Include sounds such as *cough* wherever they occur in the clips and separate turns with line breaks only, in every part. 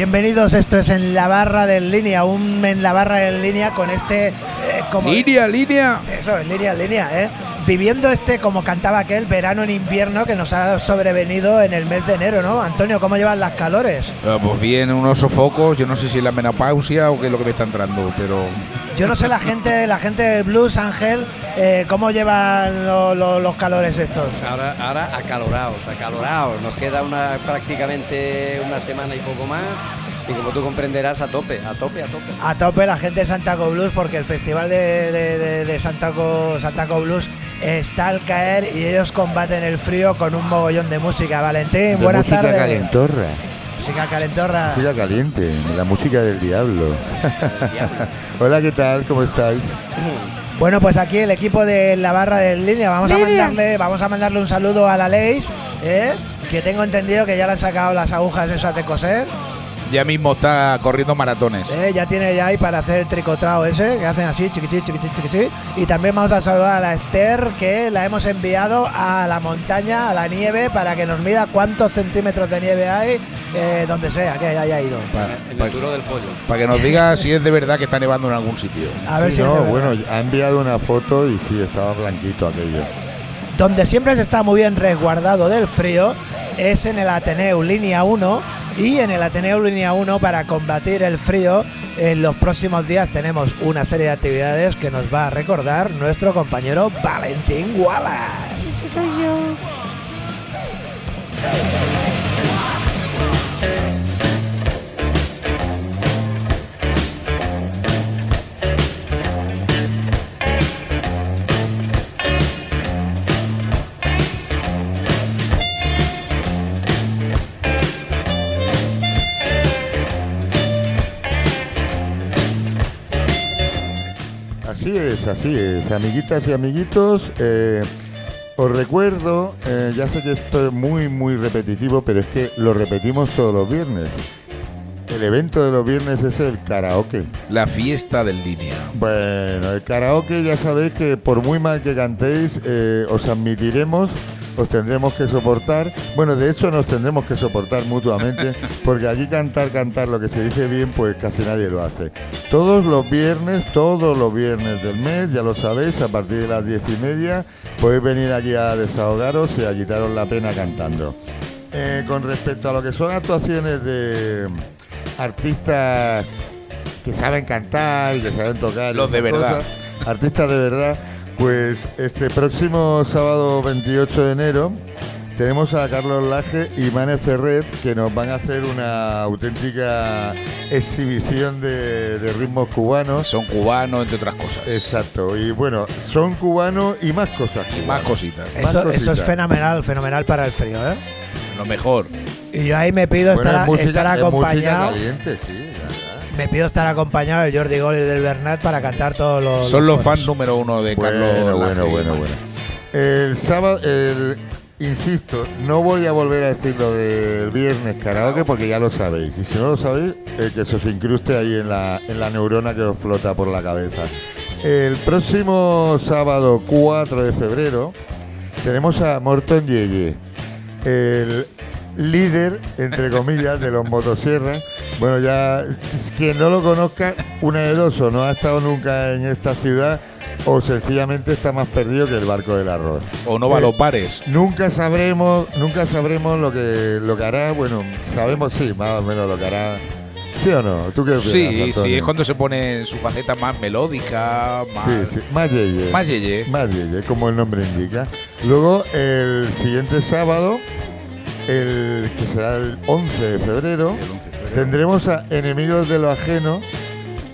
Bienvenidos, esto es en la barra de línea, un en la barra de línea con este eh, como
Línea, línea.
eso, en línea, en línea, ¿eh? Viviendo este, como cantaba aquel, verano en invierno que nos ha sobrevenido en el mes de enero, ¿no? Antonio, ¿cómo llevan las calores?
Ah, Pues bien, unos sofocos. Yo no sé si es la menopausia o qué es lo que me está entrando, pero.
Yo no sé la gente, la gente del blues, Ángel, eh, cómo llevan lo- lo- los calores estos.
Ahora, ahora acalorados, acalorados. Nos queda una prácticamente una semana y poco más. Y como tú comprenderás, a tope, a tope, a tope.
A tope la gente de Santaco Blues porque el festival de, de, de- de Santaco, Santaco Blues está al caer y ellos combaten el frío con un mogollón de música. Valentín,
De
buenas
música
tardes.
calentorra,
Música calentorra.
música caliente, la música del diablo. *laughs* Hola, ¿qué tal? ¿Cómo estáis?
Bueno, pues aquí el equipo de la barra de línea, vamos a mandarle, vamos a mandarle un saludo a la Leis, ¿eh? que tengo entendido que ya le han sacado las agujas esas de coser,
Ya mismo está corriendo maratones.
¿eh? ya tiene ya ahí para hacer el tricotrao ese, que hacen así, chiquichi, chiquichi, chiquichi. Y también vamos a saludar a la Esther, que la hemos enviado a la montaña, a la nieve, para que nos mida cuántos centímetros de nieve hay, eh, donde sea, que haya ido.
En el duro del pollo.
Para que nos diga si es de verdad que está nevando en algún sitio.
A ver
Sí,
si es
no,
de verdad.
bueno, ha enviado una foto y sí, estaba blanquito aquello.
Donde siempre se está muy bien resguardado del frío es en el Ateneu Línea 1 y en el Ateneu Línea 1 para combatir el frío en los próximos días tenemos una serie de actividades que nos va a recordar nuestro compañero Valentín Wallace.
Así es, así es. Amiguitas y amiguitos, eh, os recuerdo, eh, ya sé que esto es muy, muy repetitivo, pero es que lo repetimos todos los viernes. El evento de los viernes es el karaoke.
La fiesta del línea.
Bueno, el karaoke ya sabéis que por muy mal que cantéis, eh, os admitiremos, os tendremos que soportar. Bueno, de hecho nos tendremos que soportar mutuamente, *laughs* porque aquí cantar, cantar lo que se dice bien, pues casi nadie lo hace. Todos los viernes, todos los viernes del mes, ya lo sabéis, a partir de las diez y media, podéis venir aquí a desahogaros y a quitaros la pena cantando. Eh, con respecto a lo que son actuaciones de artistas que saben cantar y que saben tocar.
Los de verdad.
cosas, artistas de verdad. Pues este próximo sábado 28 de enero tenemos a Carlos Laje y Mane Ferret que nos van a hacer una auténtica exhibición de, de ritmos cubanos.
Son cubanos, entre otras cosas.
Exacto. Y bueno, son cubanos y más cosas.
Y más cositas.
Más
Eso, eso es fenomenal, fenomenal para el frío, ¿eh?
Lo mejor.
Y yo ahí me pido
Bueno,
estar,
es música-
estar
es música
acompañado.
caliente, sí.
Me pido estar acompañado del Jordi Gol y del Bernat para cantar todos los.
Son los
coros.
fans número uno de Carlos.
Bueno, bueno,
Laje.
bueno, bueno. El sábado, el, insisto, no voy a volver a decir lo del viernes karaoke porque ya lo sabéis. Y si no lo sabéis, eh, que se os incruste ahí en la, en la neurona que os flota por la cabeza. El próximo sábado 4 de febrero tenemos a Morton Yeye, el líder, entre comillas, de los motosierras. Bueno, ya quien no lo conozca, una de dos, o no ha estado nunca en esta ciudad, o sencillamente está más perdido que el barco del arroz.
O no va a
Eh,
los bares.
Nunca sabremos, nunca sabremos lo que lo que hará. Bueno, sabemos sí, más o menos lo que hará. ¿Sí o no? ¿Tú qué opinas,
Sí, sí,
Antonio?
es cuando se pone su faceta más melódica, más.
Sí, sí, más yeye.
Más yeye.
Más yeye, como el nombre indica. Luego, el siguiente sábado, el que será el 11 de febrero,
El 11 de febrero.
tendremos a Enemigos de lo Ajeno,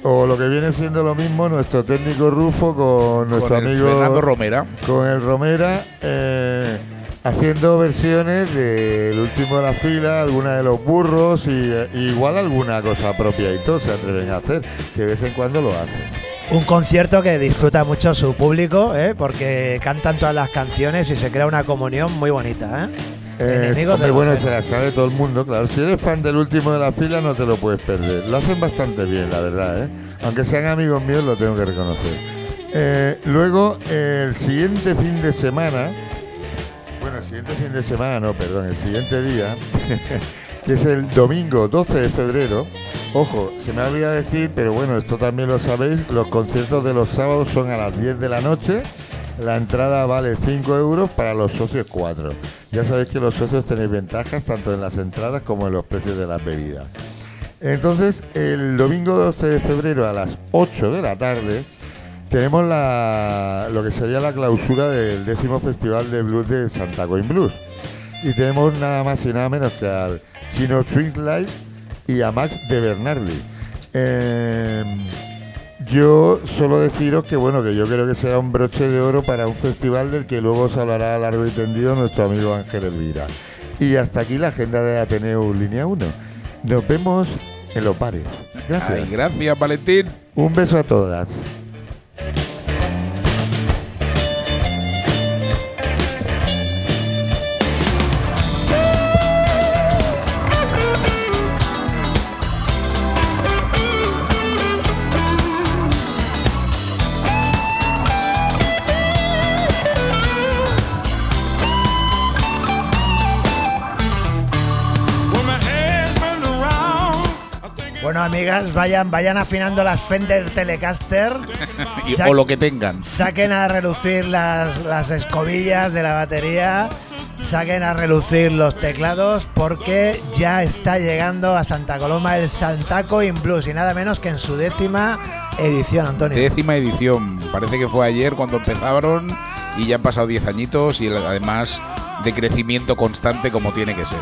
o lo que viene siendo lo mismo, nuestro técnico Rufo con nuestro
Con el
amigo
Fernando Romera.
con el Romera eh, haciendo versiones del último de la fila, alguna de los burros y, eh, igual alguna cosa propia y todo se atreven a hacer, que de vez en cuando lo hacen.
Un concierto que disfruta mucho su público, ¿eh? porque cantan todas las canciones y se crea una comunión muy bonita. ¿eh?
Eh, hombre, bueno, se la sabe todo el mundo, claro. Si eres fan del último de la fila, no te lo puedes perder. Lo hacen bastante bien, la verdad, ¿eh? Aunque sean amigos míos, lo tengo que reconocer. Eh, luego, el siguiente fin de semana, bueno, el siguiente fin de semana, no, perdón, el siguiente día, *laughs* que es el domingo 12 de febrero. Ojo, se me olvidado decir, pero bueno, esto también lo sabéis, los conciertos de los sábados son a las 10 de la noche. La entrada vale 5 euros para los socios 4. Ya sabéis que los socios tenéis ventajas tanto en las entradas como en los precios de las bebidas. Entonces, el domingo 12 de febrero a las 8 de la tarde tenemos lo que sería la clausura del décimo Festival de Blues de Santa Coin Blues. Y tenemos nada más y nada menos que al Chino Swing Light y a Max de Bernardi. Eh, yo solo deciros que bueno, que yo creo que será un broche de oro para un festival del que luego os hablará a largo y tendido nuestro amigo Ángel Elvira. Y hasta aquí la agenda de Ateneo Línea 1. Nos vemos en los pares. Gracias.
Ay, gracias, Valentín.
Un beso a todas.
Vayan, vayan afinando las Fender Telecaster. *laughs*
Y- o lo que tengan.
Saquen a relucir las, las escobillas de la batería. Saquen a relucir los teclados porque ya está llegando a Santa Coloma el Santaco in Blues y nada menos que en su décima edición, Antonio.
Décima edición. Parece que fue ayer cuando empezaron y ya han pasado 10 añitos y además de crecimiento constante como tiene que ser.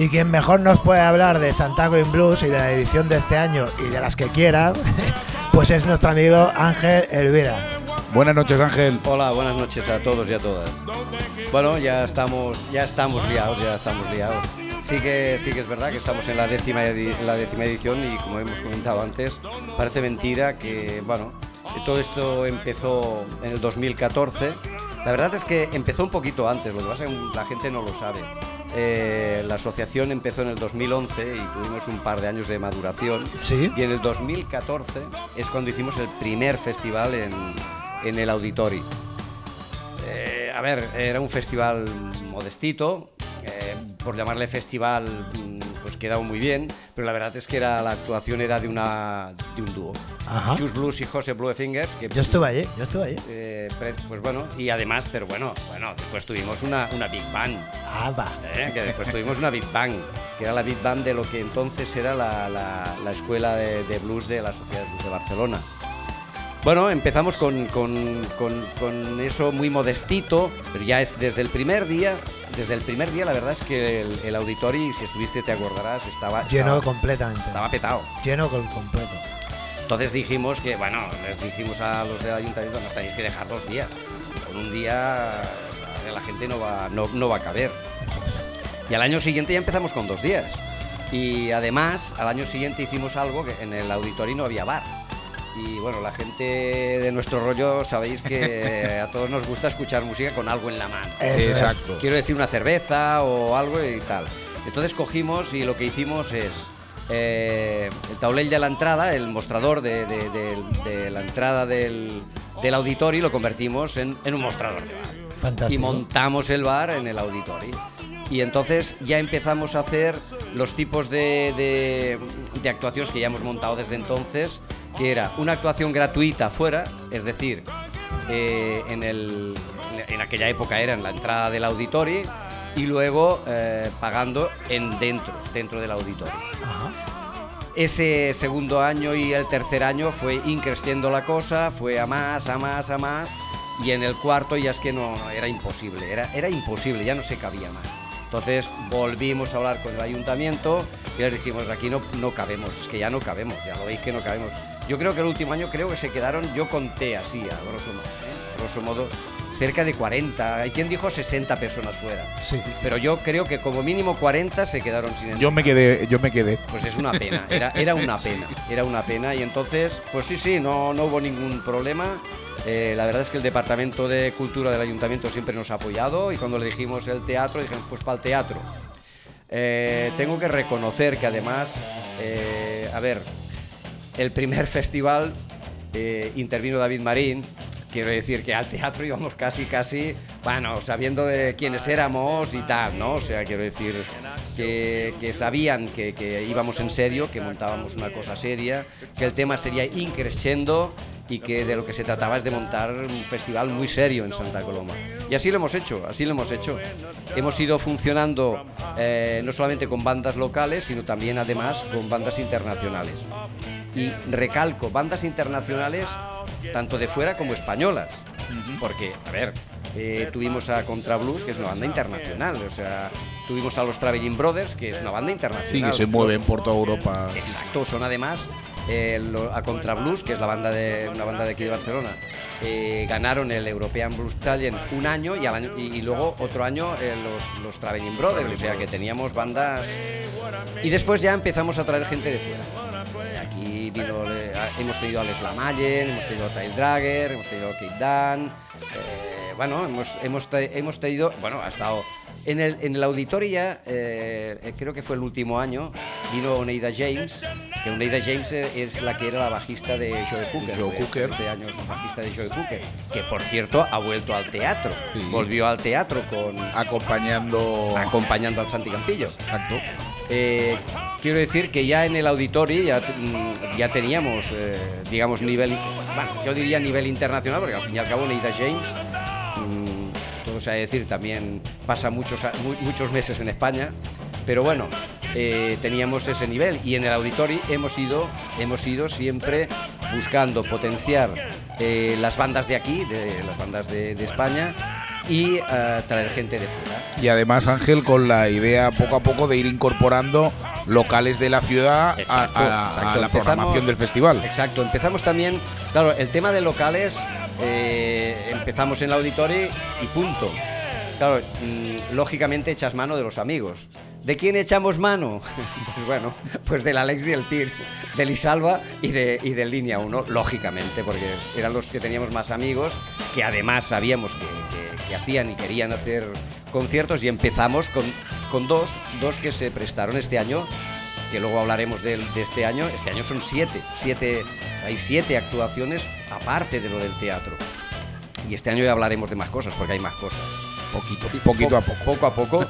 Y quien mejor nos puede hablar de Santaco in Blues y de la edición de este año y de las que quiera, *laughs* pues es nuestro amigo Ángel Elvira.
Buenas noches, Ángel.
Hola, buenas noches a todos y a todas. Bueno, ya estamos, ya estamos liados, ya estamos liados. Sí que, sí que es verdad que estamos en la décima, en la décima edición y como hemos comentado antes, parece mentira que, bueno, que todo esto empezó en el 2014. La verdad es que empezó un poquito antes, lo que pasa es que la gente no lo sabe. Eh, la asociación empezó en el 2011 y tuvimos un par de años de maduración.
Sí.
Y en el 2014 es cuando hicimos el primer festival en, en el Auditori. Eh, a ver, era un festival modestito, eh, por llamarle festival, mm, pues quedaba muy bien, pero la verdad es que era, la actuación era de, una, de un dúo.
Ajá.
Chus Blues y José Bluefingers, que
Yo estuve allí, yo estuve allí.
eh, pues bueno, y además, pero bueno, bueno, después tuvimos una, una Big Band.
Ah, va.
¿eh? que después tuvimos una Big Bang, que era la Big Bang de lo que entonces era la, la- la escuela de, de blues de la Sociedad de Blues de Barcelona. Bueno, empezamos con, con- con- con eso muy modestito, pero ya es desde el primer día, desde el primer día la verdad es que el, el auditorio, si estuviste te acordarás, estaba,
Lleno
estaba,
completamente.
estaba petado.
Lleno con completo.
Entonces dijimos que, bueno, les dijimos a los del ayuntamiento, nos tenéis que dejar dos días. Con un día la gente no va, no, no va a caber. Y al año siguiente ya empezamos con dos días. Y además, al año siguiente hicimos algo que en el auditorio no había bar. Y bueno, la gente de nuestro rollo sabéis que a todos nos gusta escuchar música con algo en la mano.
Eso es.
Exacto.
Quiero decir una cerveza o algo y tal. Entonces cogimos y lo que hicimos es eh, el taulell de la entrada, el mostrador de, de- de- de la entrada del, del auditorio, lo convertimos en, en un mostrador de bar. Y
Fantástico.
montamos el bar en el auditorio. Y entonces ya empezamos a hacer los tipos de, de- de actuaciones que ya hemos montado desde entonces, que era una actuación gratuita fuera, es decir, eh, en, el, en aquella época era en la entrada del auditorio, y luego eh, pagando en dentro, dentro del auditorio. Ese segundo año y el tercer año fue increciendo la cosa, fue a más, a más, a más, y en el cuarto ya es que no, no, era imposible, era, era imposible, ya no se cabía más. Entonces volvimos a hablar con el ayuntamiento y les dijimos, aquí no, no cabemos, es que ya no cabemos, ya lo veis que no cabemos. Yo creo que el último año creo que se quedaron, yo conté así, a grosso modo, ¿eh? A grosso modo, cerca de 40, hay quien dijo 60 personas fuera.
Sí.
Pero yo creo que como mínimo 40 se quedaron sin entrar.
Yo me quedé, yo me quedé.
Pues es una pena, era, era una *laughs* pena, era una pena. Y entonces, pues sí, sí, no, no hubo ningún problema. Eh, la verdad es que el Departamento de Cultura del Ayuntamiento siempre nos ha apoyado y cuando le dijimos el teatro, dijeron, pues para el teatro. Eh, tengo que reconocer que además, eh, a ver, el primer *laughs* festival eh, intervino David Marín. Quiero decir que al teatro íbamos casi, casi, bueno, sabiendo de quiénes éramos y tal, ¿no? O sea, quiero decir que, que sabían que, que íbamos en serio, que montábamos una cosa seria, que el tema sería increciendo y que de lo que se trataba es de montar un festival muy serio en Santa Coloma. Y así lo hemos hecho, así lo hemos hecho. Hemos ido funcionando eh, no solamente con bandas locales, sino también además con bandas internacionales. Y recalco, bandas internacionales tanto de fuera como españolas. Porque, a ver, eh, tuvimos a Contra Blues, que es una banda internacional. O sea, tuvimos a los Traveling Brothers, que es una banda
Sí,
internacional.
que se mueven por toda Europa.
Exacto, son además eh, a Contra Blues, que es la banda de una banda de aquí de Barcelona. eh, ganaron el European Blues Challenge un año y, luego otro año eh, los, los Brothers, o sea que teníamos bandas. Y después ya empezamos a traer gente de fuera. Aquí eh, hemos tenido a Les Lamayen, hemos tenido a Tyle Dragger, hemos tenido a Kate Dan. bueno, hemos, hemos, hemos tenido. Bueno, ha estado. En el, en el auditorio ya, eh, eh, creo que fue el último año, vino Oneida James, que Oneida James eh, es la que era la bajista de Joe Cooker.
Joe Cooker.
12 años bajista de Joe Cooker, que por cierto ha vuelto al teatro.
Sí.
Volvió al teatro con
Acompañando.
acompañando al Santi Campillo.
Exacto.
Eh, quiero decir que ya en el auditorio ya, mm, ya teníamos, eh, digamos, nivel, bueno, yo diría nivel internacional, porque al fin y al cabo Neida James, mm, todo se ha de decir, también pasa muchos, muchos meses en España, pero bueno, eh, teníamos ese nivel y en el auditorio hemos ido, hemos ido siempre buscando potenciar eh, las bandas de aquí, de las bandas de, de España y eh, traer gente de fuera.
Y además, Ángel, con la idea poco a poco de ir incorporando locales de la ciudad a-
Exacto,
a, a
exacto.
la
Empezamos-
programación del festival.
Exacto, empezamos también, claro, el tema de locales, eh, empezamos en el auditorio y punto. Claro, mm, lógicamente echas mano de los amigos. ¿De quién echamos mano? *laughs* Pues bueno, pues del Alex y el Pir, del Isalva y de, y del Línea 1, lógicamente, porque eran los que teníamos más amigos, que además sabíamos que, que- que hacían y querían hacer conciertos y empezamos con, con dos, dos que se prestaron este año que luego hablaremos del- de, este año. Este año son siete, siete, hay siete actuaciones aparte de lo del teatro. Y este año ya hablaremos de más cosas, porque hay más cosas.
Poquito, poquito a
Po-
poco.
Poco a poco.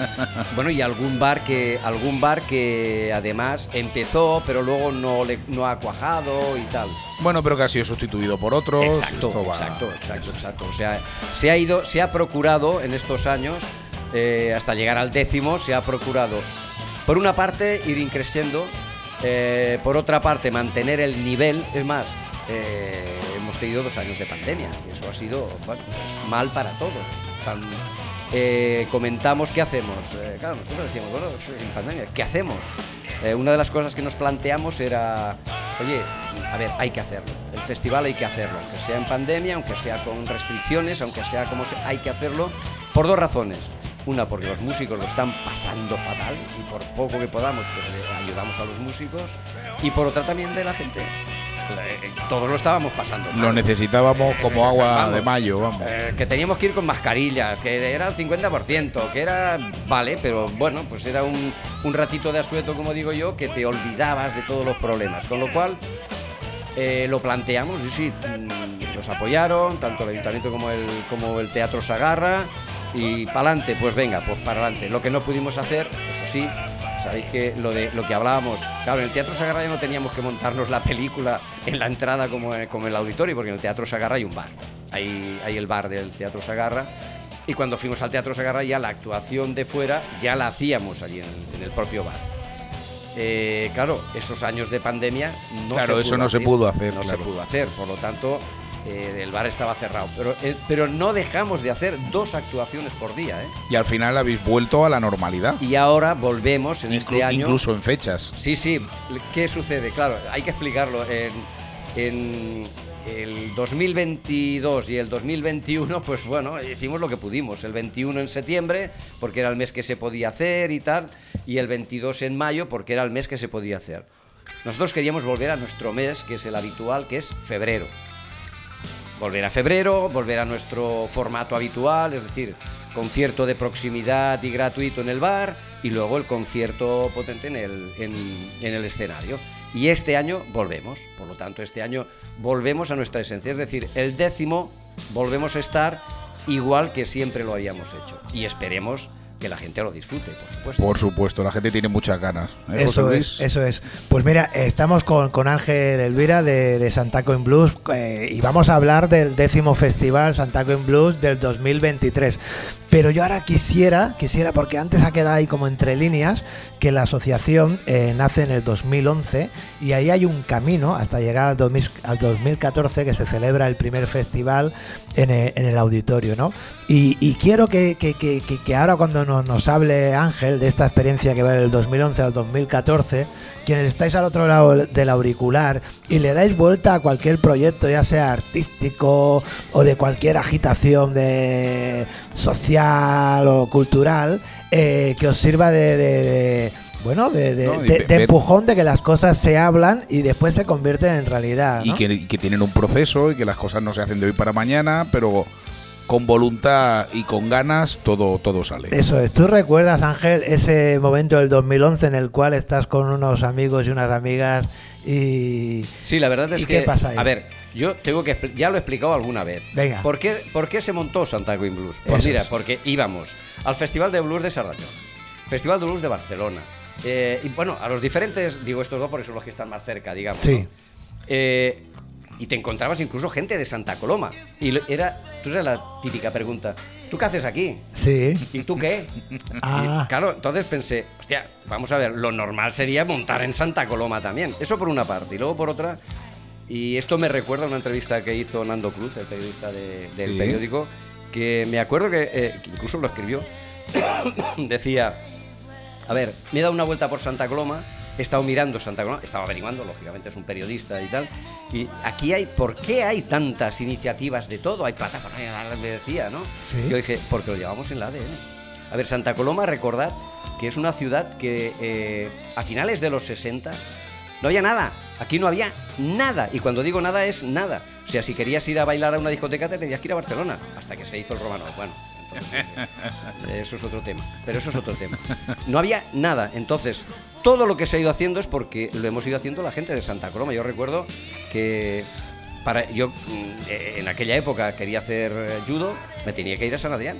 *laughs* bueno, y algún bar que algún bar que además empezó, pero luego no le no ha cuajado y tal.
Bueno, pero que ha sido sustituido por otros.
Exacto,
va-
exacto, exacto, exacto. O sea, se ha ido, se ha procurado en estos años, eh, hasta llegar al décimo, se ha procurado, por una parte, ir increciendo, eh, por otra parte, mantener el nivel. Es más, eh, hemos tenido dos años de pandemia, y eso ha sido pues, mal para todos. Tan- eh, comentamos qué hacemos. Eh, claro, nosotros decíamos, bueno, en pandemia, ¿qué hacemos? Eh, una de las cosas que nos planteamos era, oye, a ver, hay que hacerlo. El festival hay que hacerlo, aunque sea en pandemia, aunque sea con restricciones, aunque sea como sea, hay que hacerlo por dos razones. Una, porque los músicos lo están pasando fatal y por poco que podamos, pues le ayudamos a los músicos. Y por otra también de la gente. Eh, Todos lo estábamos pasando mal.
Lo necesitábamos como agua
Vamos.
de mayo, vamos.
Eh, que teníamos que ir con mascarillas, que era el 50%, que era, vale, pero bueno, pues era un, un ratito de asueto, como digo yo, que te olvidabas de todos los problemas. Con lo cual, eh, lo planteamos y sí, mm, nos apoyaron, tanto el ayuntamiento como el, como el Teatro Sagarra, y para adelante, pues venga, pues para adelante. Lo que no pudimos hacer, eso sí, sabéis que lo de lo que hablábamos, claro, en el Teatro Sagarra ya no teníamos que montarnos la película en la entrada como, en- como en el auditorio, porque en el Teatro Sagarra hay un bar. Hay, hay el bar del Teatro Sagarra. Y cuando fuimos al Teatro Sagarra ya la actuación de fuera ya la hacíamos allí en el, en el propio bar. Eh, claro, esos años de pandemia no
Claro,
se
eso
pudo
no se pudo hacer,
No
claro.
se pudo hacer, por lo tanto, eh, el bar estaba cerrado. Pero, eh, pero no dejamos de hacer dos actuaciones por día. ¿eh?
Y al final habéis vuelto a la normalidad.
Y ahora volvemos en
Inclu-
este año.
Incluso en fechas.
Sí, sí. ¿Qué sucede? Claro, hay que explicarlo. En, en el 2022 y el 2021, pues bueno, hicimos lo que pudimos. El 21 en septiembre, porque era el mes que se podía hacer y tal, y el 22 en mayo, porque era el mes que se podía hacer. Nosotros queríamos volver a nuestro mes, que es el habitual, que es febrero. Volver a febrero, volver a nuestro formato habitual, es decir, concierto de proximidad y gratuito en el bar y luego el concierto potente en el, en, el escenario. Y este año volvemos, por lo tanto este año volvemos a nuestra esencia, es decir, el décimo volvemos a estar igual que siempre lo habíamos hecho. Y esperemos que la gente lo disfrute, por supuesto.
Por supuesto, la gente tiene muchas ganas. ¿eh, José
Eso
Luis?
es, eso es. Pues mira, estamos con, con Ángel Elvira de, de Santaco in Blues eh, y vamos a hablar del décimo festival Santaco in Blues del 2023. Pero yo ahora quisiera, quisiera, porque antes ha quedado ahí como entre líneas, que la asociación eh, nace en el 2011 y ahí hay un camino hasta llegar al, 2000 al 2014 que se celebra el primer festival en el, auditorio, ¿no? Y, quiero que- que- que ahora cuando nos, nos hable Ángel de esta experiencia que va del 2011 al 2014, quienes estáis al otro lado del auricular y le dais vuelta a cualquier proyecto, ya sea artístico o de cualquier agitación de social o cultural, eh, que os sirva de, de- de- bueno, de, de-
No, y
de-
ve-
de
ver-
empujón de que las cosas se hablan y después se convierten en realidad.
y que, y que tienen un proceso y que las cosas no se hacen de hoy para mañana, pero con voluntad y con ganas todo, todo sale.
Eso es. ¿Tú recuerdas, Ángel, ese momento del 2011 en el cual estás con unos amigos y unas amigas y...
Sí, la verdad es
¿Y
que.
qué pasa ahí?
A ver, yo tengo que. Ya lo he explicado alguna vez.
Venga.
¿Por qué, por qué se montó Santa Queen Blues? Pues
Eso
mira,
es.
porque íbamos al Festival de Blues de Sardañola, Festival de Blues de Barcelona. eh, y bueno, a los diferentes, digo estos dos porque son los que están más cerca, digamos.
Sí.
¿no? Eh, y te encontrabas incluso gente de Santa Coloma. Y era, tú sabes la típica pregunta, ¿tú qué haces aquí?
Sí.
¿Y tú qué? *laughs*
Ah.
Y, claro, entonces pensé, hostia, vamos a ver, lo normal sería montar en Santa Coloma también. Eso por una parte. Y luego por otra, y esto me recuerda a una entrevista que hizo Nando Cruz, el periodista de- del
Sí.
periódico, que me acuerdo que, eh, que incluso lo escribió. *coughs* Decía, a ver, me he dado una vuelta por Santa Coloma, he estado mirando Santa Coloma, estaba averiguando, lógicamente es un periodista y tal, y aquí hay, ¿por qué hay tantas iniciativas de todo? Hay plataformas, me decía, ¿no?
Sí.
Yo dije, porque lo llevamos en la ADN. A ver, Santa Coloma, recordad que es una ciudad que eh, a finales de los 60 no había nada. Aquí no había nada. Y cuando digo nada es nada. O sea, si querías ir a bailar a una discoteca te tenías que ir a Barcelona. Hasta que se hizo el romano. Bueno, entonces, eso es otro tema. Pero eso es otro tema. No había nada. Entonces, todo lo que se ha ido haciendo es porque lo hemos ido haciendo la gente de Santa Coloma. Yo recuerdo que para yo mm, eh, en aquella época quería hacer eh, judo, me tenía que ir a San Adrián,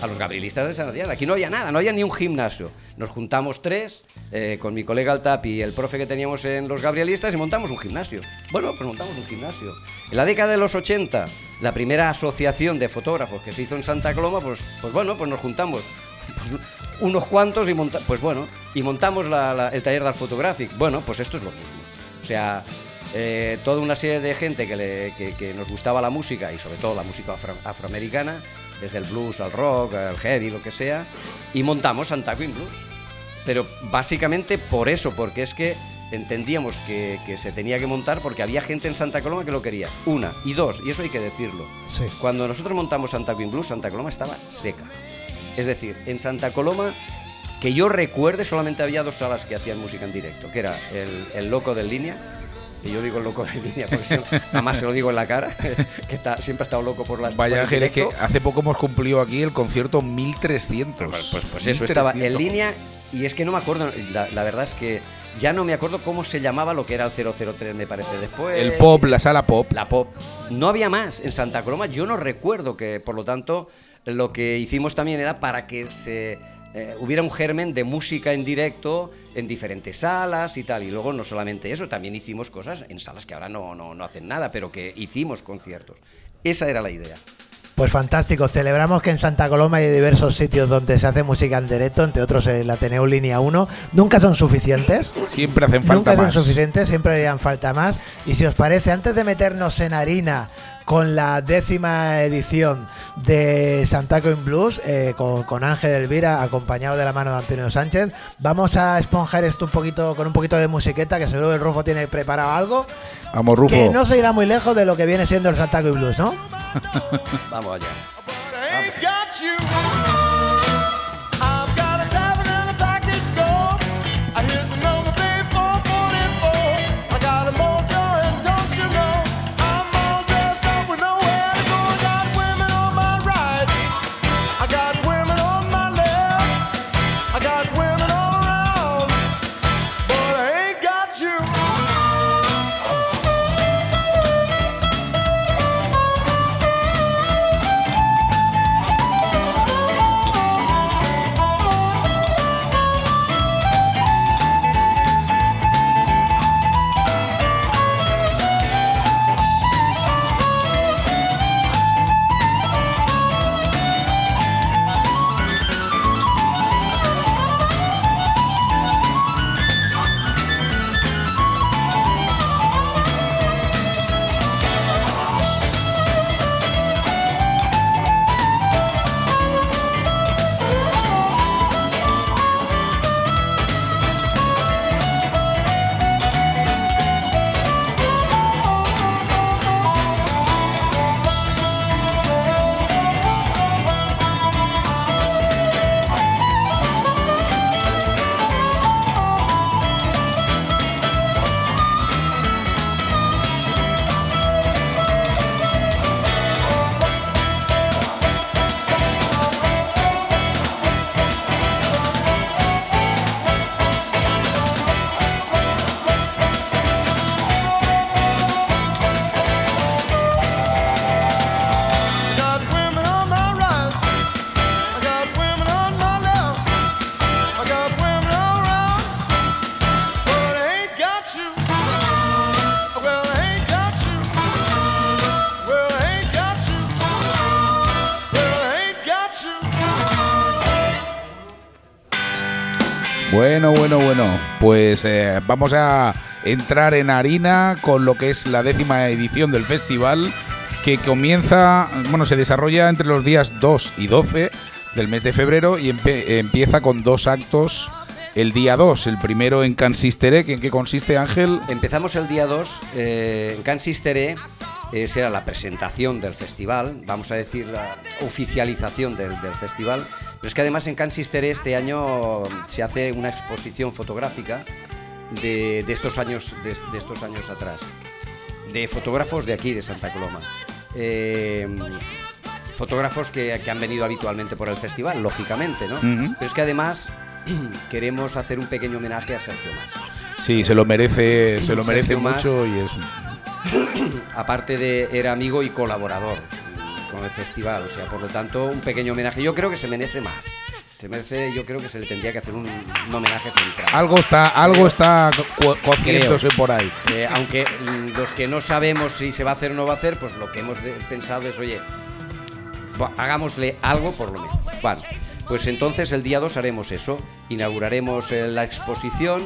a los gabrielistas de San Adrián. Aquí no había nada, no había ni un gimnasio. Nos juntamos tres, eh, con mi colega el Tapi y el profe que teníamos en los gabrielistas y montamos un gimnasio. Bueno, pues montamos un gimnasio. En la década de los 80, la primera asociación de fotógrafos que se hizo en Santa Coloma, pues, pues bueno, pues nos juntamos pues, unos cuantos y monta pues bueno, y montamos la- el taller de Photographic. Bueno, pues esto es lo mismo. O sea, eh, toda una serie de gente que- que nos gustaba la música y sobre todo la música afro- afroamericana, desde el blues al rock, al heavy, lo que sea, y montamos Santa Queen Blues. Pero básicamente por eso, porque es que entendíamos que, que se tenía que montar porque había gente en Santa Coloma que lo quería. Una. Y dos, y eso hay que decirlo.
Sí.
Cuando nosotros montamos Santa Queen Blues, Santa Coloma estaba seca. Es decir, en Santa Coloma, que yo recuerde, solamente había dos salas que hacían música en directo, que era el, el Loco del Línea, y yo digo el Loco del Línea porque si- además se lo digo en la cara, *laughs* que está, siempre ha estado loco por las
Vaya
el
Ángel, es que hace poco hemos cumplido aquí el concierto 1300.
Pues, pues, pues eso, estaba en
1300.
línea y es que no me acuerdo, la, la verdad es que ya no me acuerdo cómo se llamaba lo que era el 003, me parece, después.
El pop, la sala pop.
La pop. No había más en Santa Coloma. Yo no recuerdo que, por lo tanto, lo que hicimos también era para que se eh, hubiera un germen de música en directo en diferentes salas y tal. Y luego no solamente eso, también hicimos cosas en salas que ahora no, no, no hacen nada, pero que hicimos conciertos. Esa era la idea.
Pues fantástico, celebramos que en Santa Coloma hay diversos sitios donde se hace música en directo, entre otros el Ateneo Línea 1. Nunca son suficientes.
Siempre hacen falta
Nunca
más.
son suficientes, siempre harían falta más. Y si os parece, antes de meternos en harina con la décima edición de Santaco in Blues, eh, con, con Ángel Elvira, acompañado de la mano de Antonio Sánchez, vamos a esponjar esto un poquito con un poquito de musiqueta, que seguro que el Rufo tiene preparado algo,
Vamos, Rufo.
que no se irá muy lejos de lo que viene siendo el Santaco in Blues, ¿no? *laughs*
Vamos allá.
ain't
Pues eh, vamos a entrar en harina con lo que es la décima edición del festival que comienza, bueno, se desarrolla entre los días 2 y 12 del mes de febrero y empieza con dos actos el día 2. El primero en Cansisterec, ¿en qué consiste Ángel?
Empezamos el día 2 eh, en Cansisteré, eh, será la presentación del festival, vamos a decir la oficialización del, festival, pero es que además en Cansisteré este año se hace una exposición fotográfica de, de estos, años, de, de estos años atrás, de fotógrafos de aquí, de Santa Coloma. Eh, fotógrafos que, que han venido habitualmente por el festival, lógicamente, ¿no? Pero es que además *clears throat* queremos hacer un pequeño homenaje a Sergio Mas.
Sí, se lo merece, se lo merece
Sergio Mas.
mucho y es *clears throat*
aparte de era amigo y colaborador con el festival, o sea, por lo tanto, un pequeño homenaje. Yo creo que se merece más. Se merece, yo creo que se le tendría que hacer un, un homenaje central.
algo está, algo está co- cociéndose por ahí.
Eh, aunque los que no sabemos si se va a hacer o no va a hacer, pues lo que hemos pensado es, oye, hagámosle algo por lo menos. Bueno, pues entonces el día 2 haremos eso. Inauguraremos eh, la exposición,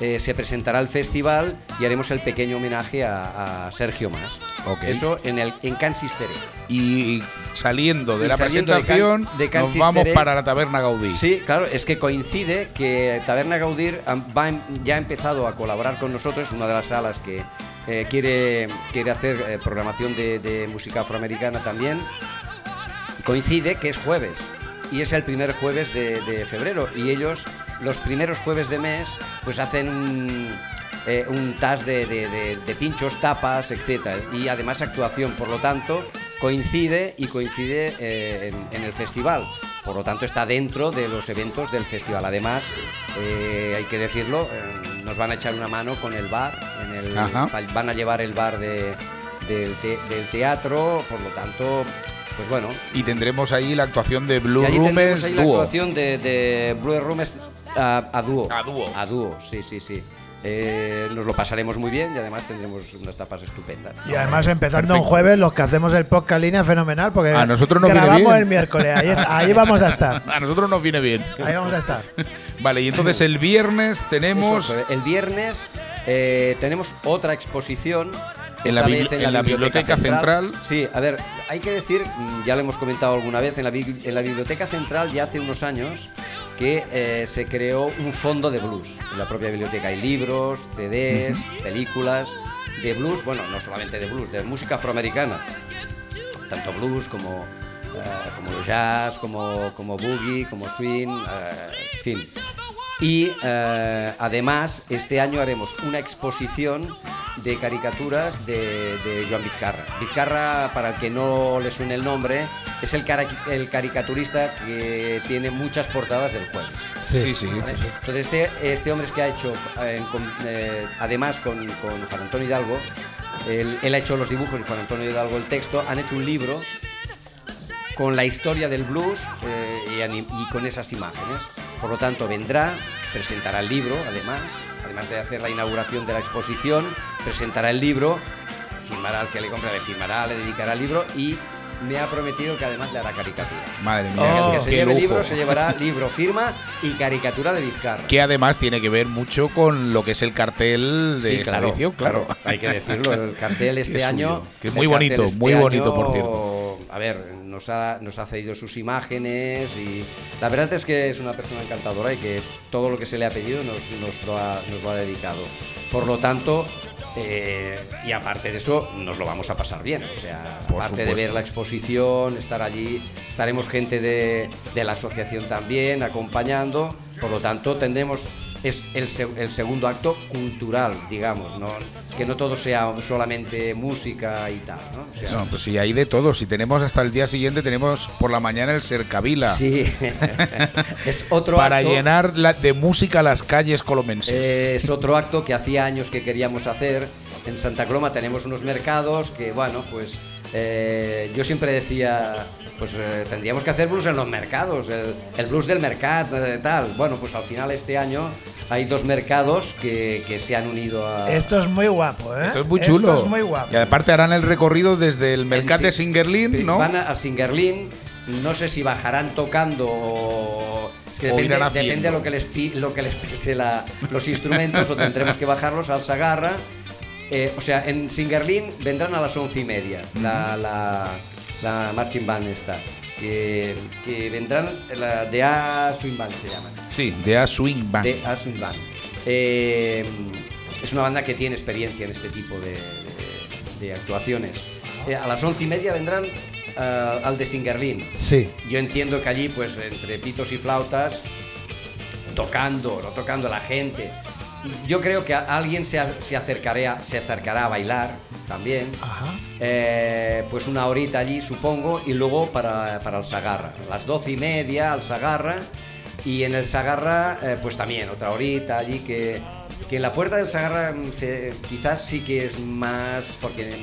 eh, se presentará el festival y haremos el pequeño homenaje a, a Sergio Mas.
Ok.
Eso en el en.
Y saliendo de
Y
la
saliendo de
presentación,
Can- de
nos vamos para la taberna Gaudí.
Sí, claro, es que coincide que Taberna Gaudir am- va em- ya ha empezado a colaborar con nosotros, una de las salas que eh, quiere, quiere hacer eh, programación de, de música afroamericana también. Coincide que es jueves y es el primer jueves de, de febrero y ellos los primeros jueves de mes pues hacen un, eh, un tas de, de- de- de pinchos, tapas, etcétera y además actuación, por lo tanto coincide y coincide eh, en, en el festival. Por lo tanto, está dentro de los eventos del festival. Además, eh, hay que decirlo, eh, nos van a echar una mano con el bar. En el, van a llevar el bar de- del, te- del teatro. Por lo tanto, pues bueno.
Y tendremos ahí la actuación de Blue
y
Rooms
ahí la actuación de, de Blue Rooms a, a dúo.
A dúo.
A dúo, sí, sí, sí. Eh, nos lo pasaremos muy bien y además tendremos unas tapas estupendas.
Y además, empezando
Perfecto.
un jueves, los que hacemos el podcast línea fenomenal, porque
A nosotros nos viene
grabamos
bien.
el miércoles. Ahí, está- ahí vamos a estar. *laughs*
A nosotros nos viene bien.
Ahí vamos a estar. *laughs*
Vale, y entonces el viernes tenemos
Eso, el viernes eh, tenemos otra exposición.
En la en Biblioteca Central.
Sí, a ver, hay que decir, mm, ya lo hemos comentado alguna vez, en la, bi- en la Biblioteca Central ya hace unos años que eh, se creó un fondo de blues. En la propia biblioteca hay libros, CDs, películas de blues, bueno, no solamente de blues, de música afroamericana tanto blues como, eh, como jazz, como, como boogie, como swing, eh, en fin. Y eh, además este año haremos una exposición de caricaturas de, de Joan Vizcarra. Vizcarra, para el que no le suene el nombre, es el, caricaturista que tiene muchas portadas del jueves.
Sí, sí, sí.
¿vale? Entonces este, este hombre es que ha hecho, eh, con- eh, además con, con Juan Antonio Hidalgo, él, él ha hecho los dibujos y Juan Antonio Hidalgo el texto, han hecho un libro con la historia del blues eh, y, con esas imágenes. Por lo tanto, vendrá, presentará el libro, además, además de hacer la inauguración de la exposición, presentará el libro, firmará al que le compre, le firmará, le dedicará el libro y me ha prometido que además le hará caricatura.
Madre
O sea,
mía,
que
qué,
que se
qué
lleve
lujo.
libro se llevará libro, firma y caricatura de Vizcarra.
Que además tiene que ver mucho con lo que es el cartel de
Sí,
esta
claro,
edición, claro.
Hay que decirlo, el *laughs* cartel este
Es
año.
que muy bonito,
este
muy bonito,
año,
por cierto.
A ver, nos ha, nos ha cedido sus imágenes y la verdad es que es una persona encantadora y que todo lo que se le ha pedido nos, nos lo, ha, nos lo ha dedicado. Por lo tanto, eh, y aparte de eso, nos lo vamos a pasar bien. O sea,
Por
aparte de ver la exposición, estar allí, estaremos gente de, de la asociación también acompañando. Por lo tanto, tendremos es el, el segundo acto cultural, digamos, ¿no? que no todo sea solamente música y tal. ¿no? O sea,
No, pues sí, hay de todo. Si tenemos hasta el día siguiente, tenemos por la mañana el Cercavila.
sí, *laughs* es otro
Para
acto.
llenar la- de música las calles colomenses.
Eh, Es otro acto que hacía años que queríamos hacer. En Santa Coloma tenemos unos mercados que, bueno, pues eh, yo siempre decía, pues eh, tendríamos que hacer blues en los mercados, el, el blues del mercado, eh, tal. Bueno, pues al final este año hay dos mercados que, que se han unido a...
Esto es muy guapo, ¿eh?
Esto es muy chulo.
Esto es muy guapo.
Y aparte harán el recorrido desde el Mercat de
Sí.
Singerlin, ¿no?
Van a, a Singerlin, No sé si bajarán tocando o... Es que
O
depende, de lo que les, pi- lo que les pise la- los instrumentos o tendremos que bajarlos al Sagarra. Eh, o sea, en Singerlin vendrán a las once y media la, la, la marching band esta. Que, que vendrán, la de A Swing Band se llaman.
Sí, de A Swing Band.
De A Swing Band. Eh, es una banda que tiene experiencia en este tipo de, de- de actuaciones. Eh, a las once y media vendrán ah, al de Singerlin.
Sí.
Yo entiendo que allí, pues entre pitos y flautas, tocando, no tocando a la gente. Yo creo que alguien se, se, acercará, se acercará a bailar también.
Ajá.
Eh, pues una horita allí, supongo, y luego para, para el Sagarra. A las doce y media al Sagarra. Y en el Sagarra, eh, pues también otra horita allí que, que en la puerta del Sagarra mm, se- quizás sí que es más porque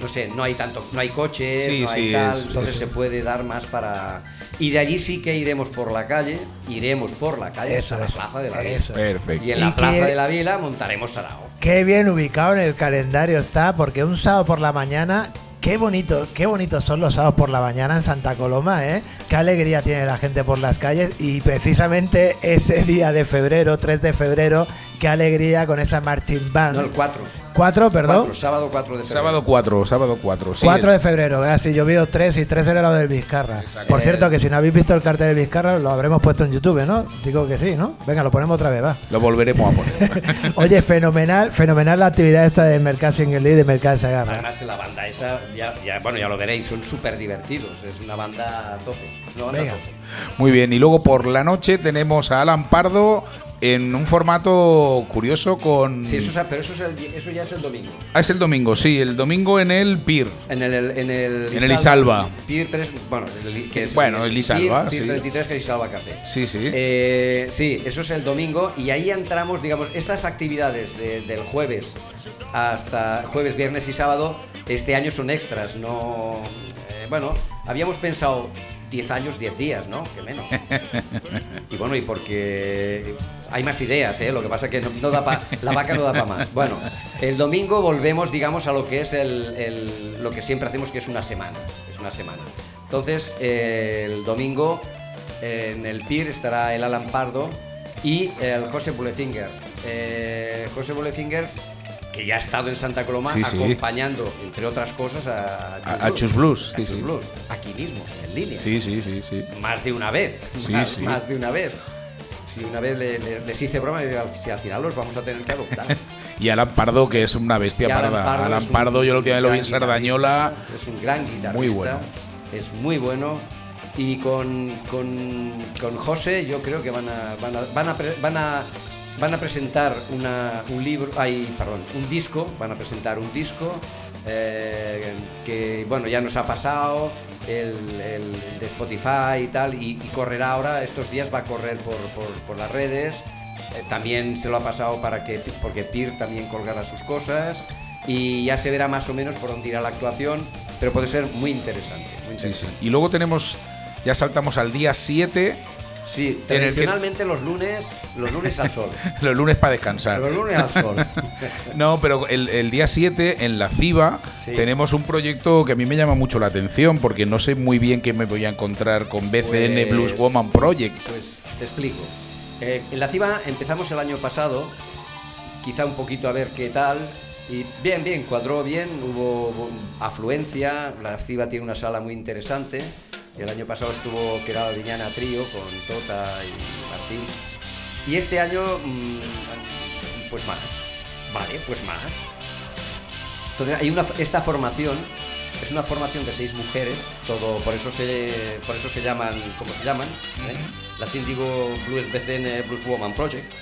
no sé, no hay tanto, no hay coches,
Sí,
no hay
sí,
tal,
es-
entonces
es-
se puede dar más para y de allí sí que iremos por la calle, iremos por la calle
Eso
hasta la plaza de la Vila.
Perfecto.
Y en la plaza de la Vila montaremos sarao.
Qué bien ubicado en el calendario está, porque un sábado por la mañana, qué bonito, qué bonitos son los sábados por la mañana en Santa Coloma, ¿eh? Qué alegría tiene la gente por las calles y precisamente ese día de febrero, 3 de febrero, qué alegría con esa marching band.
No, el 4.
4, perdón.
Cuatro, sábado 4 de febrero.
Sábado 4, sábado 4. Sí,
4 de febrero, ¿verdad? Sí, yo veo 3 y 3 era lo del Vizcarra.
Exacto.
Por cierto, que si no habéis visto el cartel de Vizcarra, lo habremos puesto en YouTube, ¿no? Digo que sí, ¿no? Venga, lo ponemos otra vez, va.
Lo volveremos a poner. *laughs*
Oye, fenomenal, fenomenal la actividad esta de Mercado Single y de Mercado Sagarra.
Además, la banda esa, ya, ya- bueno, ya lo veréis, son súper divertidos. Es una banda a tope. Una banda a
Venga.
tope.
Muy bien, y luego por la noche tenemos a Alan Pardo en un formato curioso con...
Sí, eso, es- pero eso, es el- eso ya es el domingo.
Ah, es el domingo, sí, el domingo en el PIR.
En el, en el,
En el Isalba.
Pier 3, bueno, el- que es
Bueno, el Isalba,
Pier,
sí.
33 que es Isalba Café.
Sí, sí.
Eh, sí, eso es el domingo y ahí entramos, digamos, estas actividades de- del jueves hasta jueves, viernes y sábado, este año son extras, no... eh, bueno, habíamos pensado 10 años, 10 días, ¿no? Que menos. *laughs* Y bueno, y porque hay más ideas, ¿eh? Lo que pasa que no, no da pa- la vaca no da para más. Bueno, el domingo volvemos, digamos, a lo que es el, el- lo que siempre hacemos, que es una semana. Es una semana. Entonces, eh, el domingo eh, en el PIR estará el Alan Pardo y el José Bulefinger. Eh, José Bulefinger, que ya ha estado en Santa Coloma
Sí, sí.
acompañando, entre otras cosas, a,
A- a Chus Blues,
A Chus
sí.
Blues, aquí mismo, en línea
Sí, sí, sí, sí.
más de una vez.
Sí,
más,
sí.
más de una vez. Si una vez le- le- les hice broma, y digo, si al final los vamos a tener que adoptar. *laughs*
Y Alan Pardo, que es una bestia
Alan
parda.
Pardo
Alan
un
Pardo, yo última vez lo vi en Sardañola.
Es un gran guitarrista.
Muy bueno.
Es muy bueno. Y con, con, con José yo creo que van a, van a, van a, pre- van a, van a presentar una, un libro, ay, perdón, un disco, van a presentar un disco eh, que bueno ya nos ha pasado el, el de Spotify y tal y, y correrá ahora estos días va a correr por, por, por las redes Eh, también se lo ha pasado para que porque Pir también colgará sus cosas y ya se verá más o menos por dónde irá la actuación pero puede ser muy interesante muy
Sí, sí.
interesante.
Y luego tenemos, ya saltamos al día 7,
Sí,
que-
tradicionalmente los lunes, los lunes al sol. *laughs*
los lunes para descansar.
Los lunes al sol. *laughs*
No, pero el, el día 7 en la CIBA
Sí.
tenemos un proyecto que a mí me llama mucho la atención porque no sé muy bien qué me voy a encontrar con BCN
Pues-
Blues Woman Project.
Pues te explico. Eh, en la CIBA empezamos el año pasado, quizá un poquito a ver qué tal. Y bien, bien, cuadró bien, hubo afluencia, la CIBA tiene una sala muy interesante. El año pasado estuvo Querado Viñana Trío con Tota y Martín. Y este año, mm, pues más. Vale, pues más. Entonces hay una, esta formación, es una formación de seis mujeres, todo, por eso se, por eso se llaman, como se llaman, ¿eh? las Indigo Blues BCN Blues Woman Project.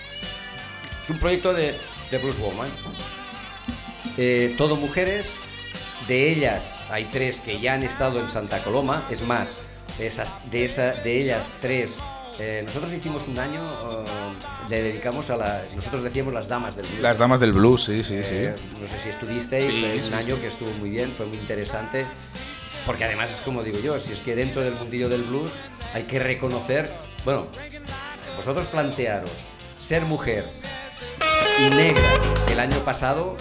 Es un proyecto de, de Blues Woman. Eh, todo mujeres, de ellas hay tres que ya han estado en Santa Coloma, es más, de, esas, de, esa, de ellas tres, eh, nosotros hicimos un año, eh, le dedicamos a la, nosotros decíamos las damas del blues.
Las damas del blues, sí, sí,
Eh,
sí.
no sé si estuvisteis,
Sí,
fue
sí,
un año
sí.
que estuvo muy bien, fue muy interesante. Porque además es como digo yo, si es que dentro del mundillo del blues hay que reconocer, bueno, vosotros plantearos ser mujer y negra el año pasado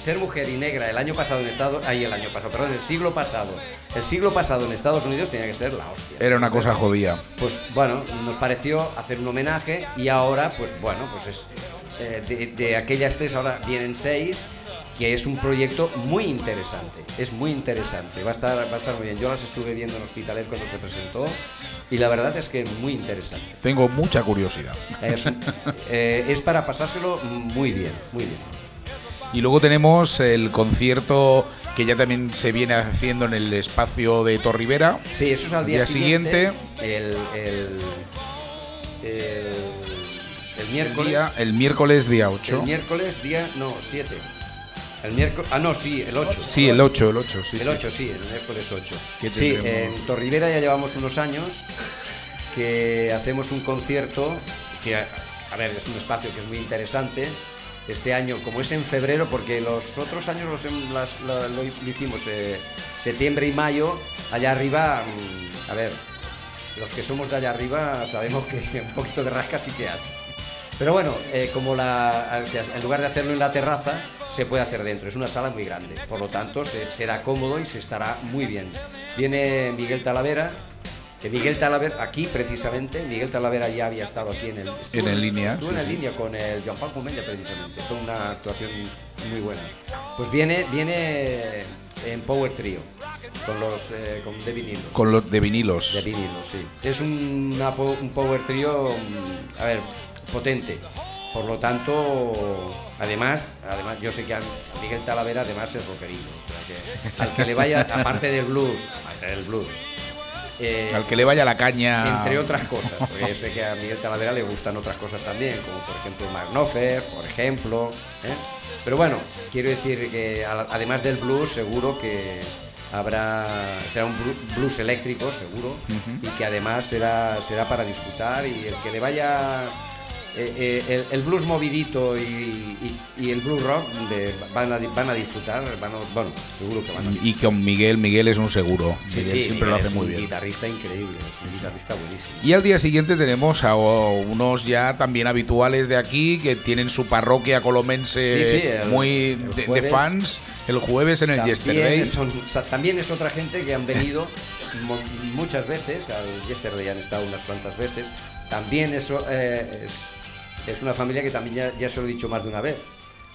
ser mujer y negra el año pasado en Estados ahí el año pasado, perdón, el siglo pasado. El siglo pasado en Estados Unidos tenía que ser la hostia.
Era una cosa jodida.
Pues bueno, nos pareció hacer un homenaje y ahora, pues bueno, pues es eh, de, de aquellas tres ahora vienen seis, que es un proyecto muy interesante. Es muy interesante, va a estar, va a estar muy bien. Yo las estuve viendo en Hospitalet cuando se presentó y la verdad es que muy interesante.
Tengo mucha curiosidad.
Es, eh, es para pasárselo muy bien, muy bien.
Y luego tenemos el concierto que ya también se viene haciendo en el espacio de Torrivera.
Sí, eso es al día,
Día siguiente.
El, el, el, el miércoles.
Día- el miércoles día
El
8.
miércoles, día. No, 7. El miércoles. Ah, no, sí, el 8.
Sí, el 8, el 8, sí.
El
sí.
8, sí, el miércoles 8.
¿Qué
Sí, en Torrivera ya llevamos unos años que hacemos un concierto que, a a ver, es un espacio que es muy interesante. Este año, como es en febrero, porque los otros años los lo, hicimos eh, septiembre y mayo, allá arriba, mm, a ver, los que somos de allá arriba sabemos que *laughs* un poquito de rasca sí que hace. Pero bueno, eh, como la, en lugar de hacerlo en la terraza, se puede hacer dentro. Es una sala muy grande, por lo tanto se- será cómodo y se estará muy bien. Viene Miguel Talavera, que Miguel Talavera, aquí precisamente, Miguel Talavera ya había estado aquí en el... estuvo-
En el línea,
Estuvo
sí,
en el
sí.
línea con el Joan Paul Comella precisamente. Fue una actuación muy buena. Pues viene, viene en Power Trio, con los eh, con de vinilo.
Con los de vinilos.
De vinilo, sí. Es un, una po- un power trio, mm, a ver, potente. Por lo tanto, además, además yo sé que a Miguel Talavera además es rockerino. O sea que al que le vaya, aparte del blues, aparte del blues, eh,
Al que le vaya la caña.
entre otras cosas, porque yo sé que a Miguel Talavera le gustan otras cosas también, como por ejemplo Mark por ejemplo. ¿eh? Pero bueno, quiero decir que además del blues, seguro que habrá será un blu- blues eléctrico, seguro, y que además será, será para disfrutar y el que le vaya. Eh, eh, el, el blues movidito y, y- y el blues rock de- van, a, di- van a disfrutar, van a- bueno, seguro que van a
Y con Miguel, Miguel es un seguro.
Sí,
Miguel
sí,
siempre lo hace
es
muy
un
bien.
guitarrista increíble, es un guitarrista buenísimo.
Y al día siguiente tenemos a unos ya también habituales de aquí que tienen su parroquia colomense
Sí, sí, el-
muy
el
de, fans el jueves en el Yesterday.
son- también es otra gente que han venido *laughs* muchas veces, al Yesterday han estado unas cuantas veces. También eso, eh, es, es una familia que también ya, ya se lo he dicho más de una vez.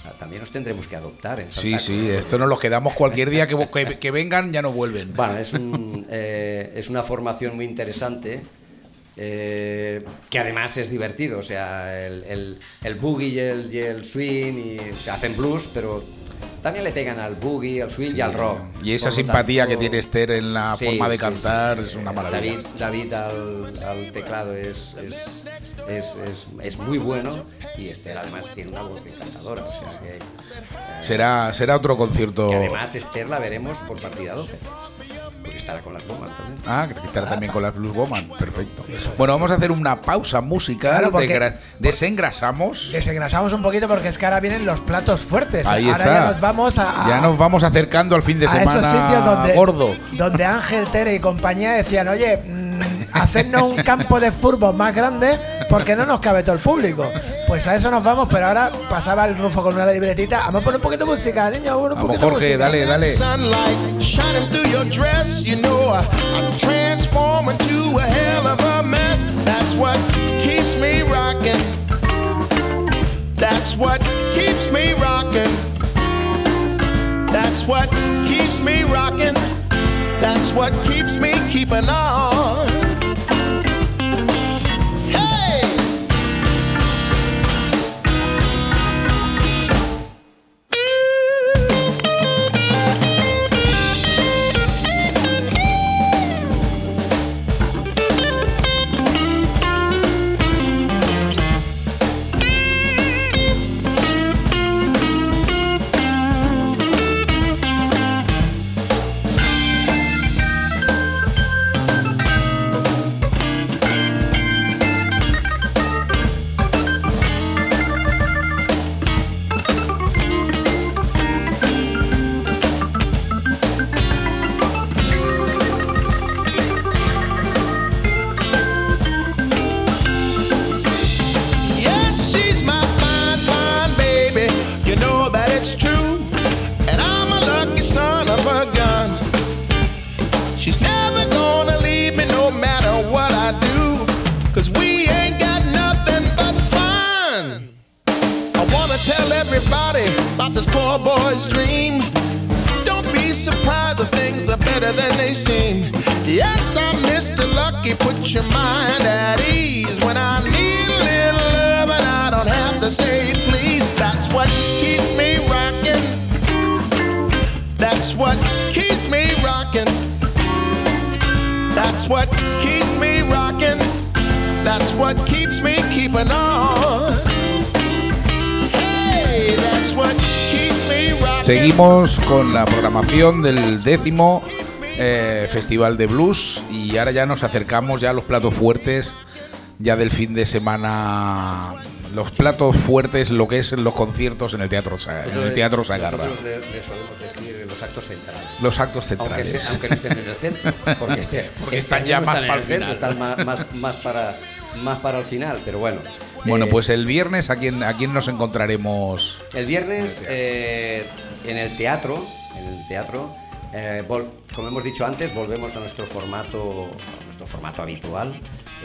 Ah, También nos tendremos que adoptar en
Sí, sí, esto nos los quedamos cualquier día que, que- que vengan, ya no vuelven.
Bueno, es, un, eh, es una formación muy interesante. eh, que además es divertido, o sea, el, el, el boogie y el, y el swing, y se hacen blues, pero también le pegan al boogie, al swing y al rock.
Y esa
Por
simpatía
tanto-
que tiene Esther en la
Sí,
forma de cantar
sí.
es una maravilla.
David, David al, al teclado es, es, es, es- es muy bueno y Esther además tiene una voz encantadora. O sea que, eh,
Será, será otro concierto.
que además Esther la veremos por partida doble. Porque estará con las bombas también.
Ah, que estará también con las Blues Woman. Perfecto. Bueno, vamos a hacer una pausa musical.
Claro,
desengrasamos.
Desengrasamos un poquito porque es que ahora vienen los platos fuertes.
Ahí
ahora
está.
ya nos vamos a, a-
Ya nos vamos acercando al fin de
a esos
semana
sitios donde,
gordo.
donde Ángel, Tere y compañía decían, oye, hacernos un campo de fútbol más grande porque no nos cabe todo el público. Pues a eso nos vamos, pero ahora pasaba el Rufo con una libretita. Vamos a poner un poquito de música, niño. Un
Vamos,
poquito de
Jorge,
música.
dale, dale.
Sunlight shining through your dress, you know I, I transform into a hell of a mess. That's what keeps me rocking. That's what keeps me rocking. That's what keeps me rocking. That's what keeps me keeping on.
Programación del décimo eh, Festival de Blues y ahora ya nos acercamos ya a los platos fuertes ya del fin de semana. Los platos fuertes, lo que es los conciertos en el Teatro, en el teatro Sagarra.
Nosotros le, le solemos decir los actos centrales.
Los actos
Aunque,
centrales.
se- aunque no estén en el centro. Porque, este- *laughs*
Porque
este
están ya más
están en
para
el
el
centro,
final.
Están más, más, más para, más para el final, pero bueno.
Bueno,
Eh,
pues el viernes a quién, a quién nos encontraremos.
El viernes eh, en el teatro, en el teatro, eh, vol- como hemos dicho antes, volvemos a nuestro formato, a nuestro formato habitual,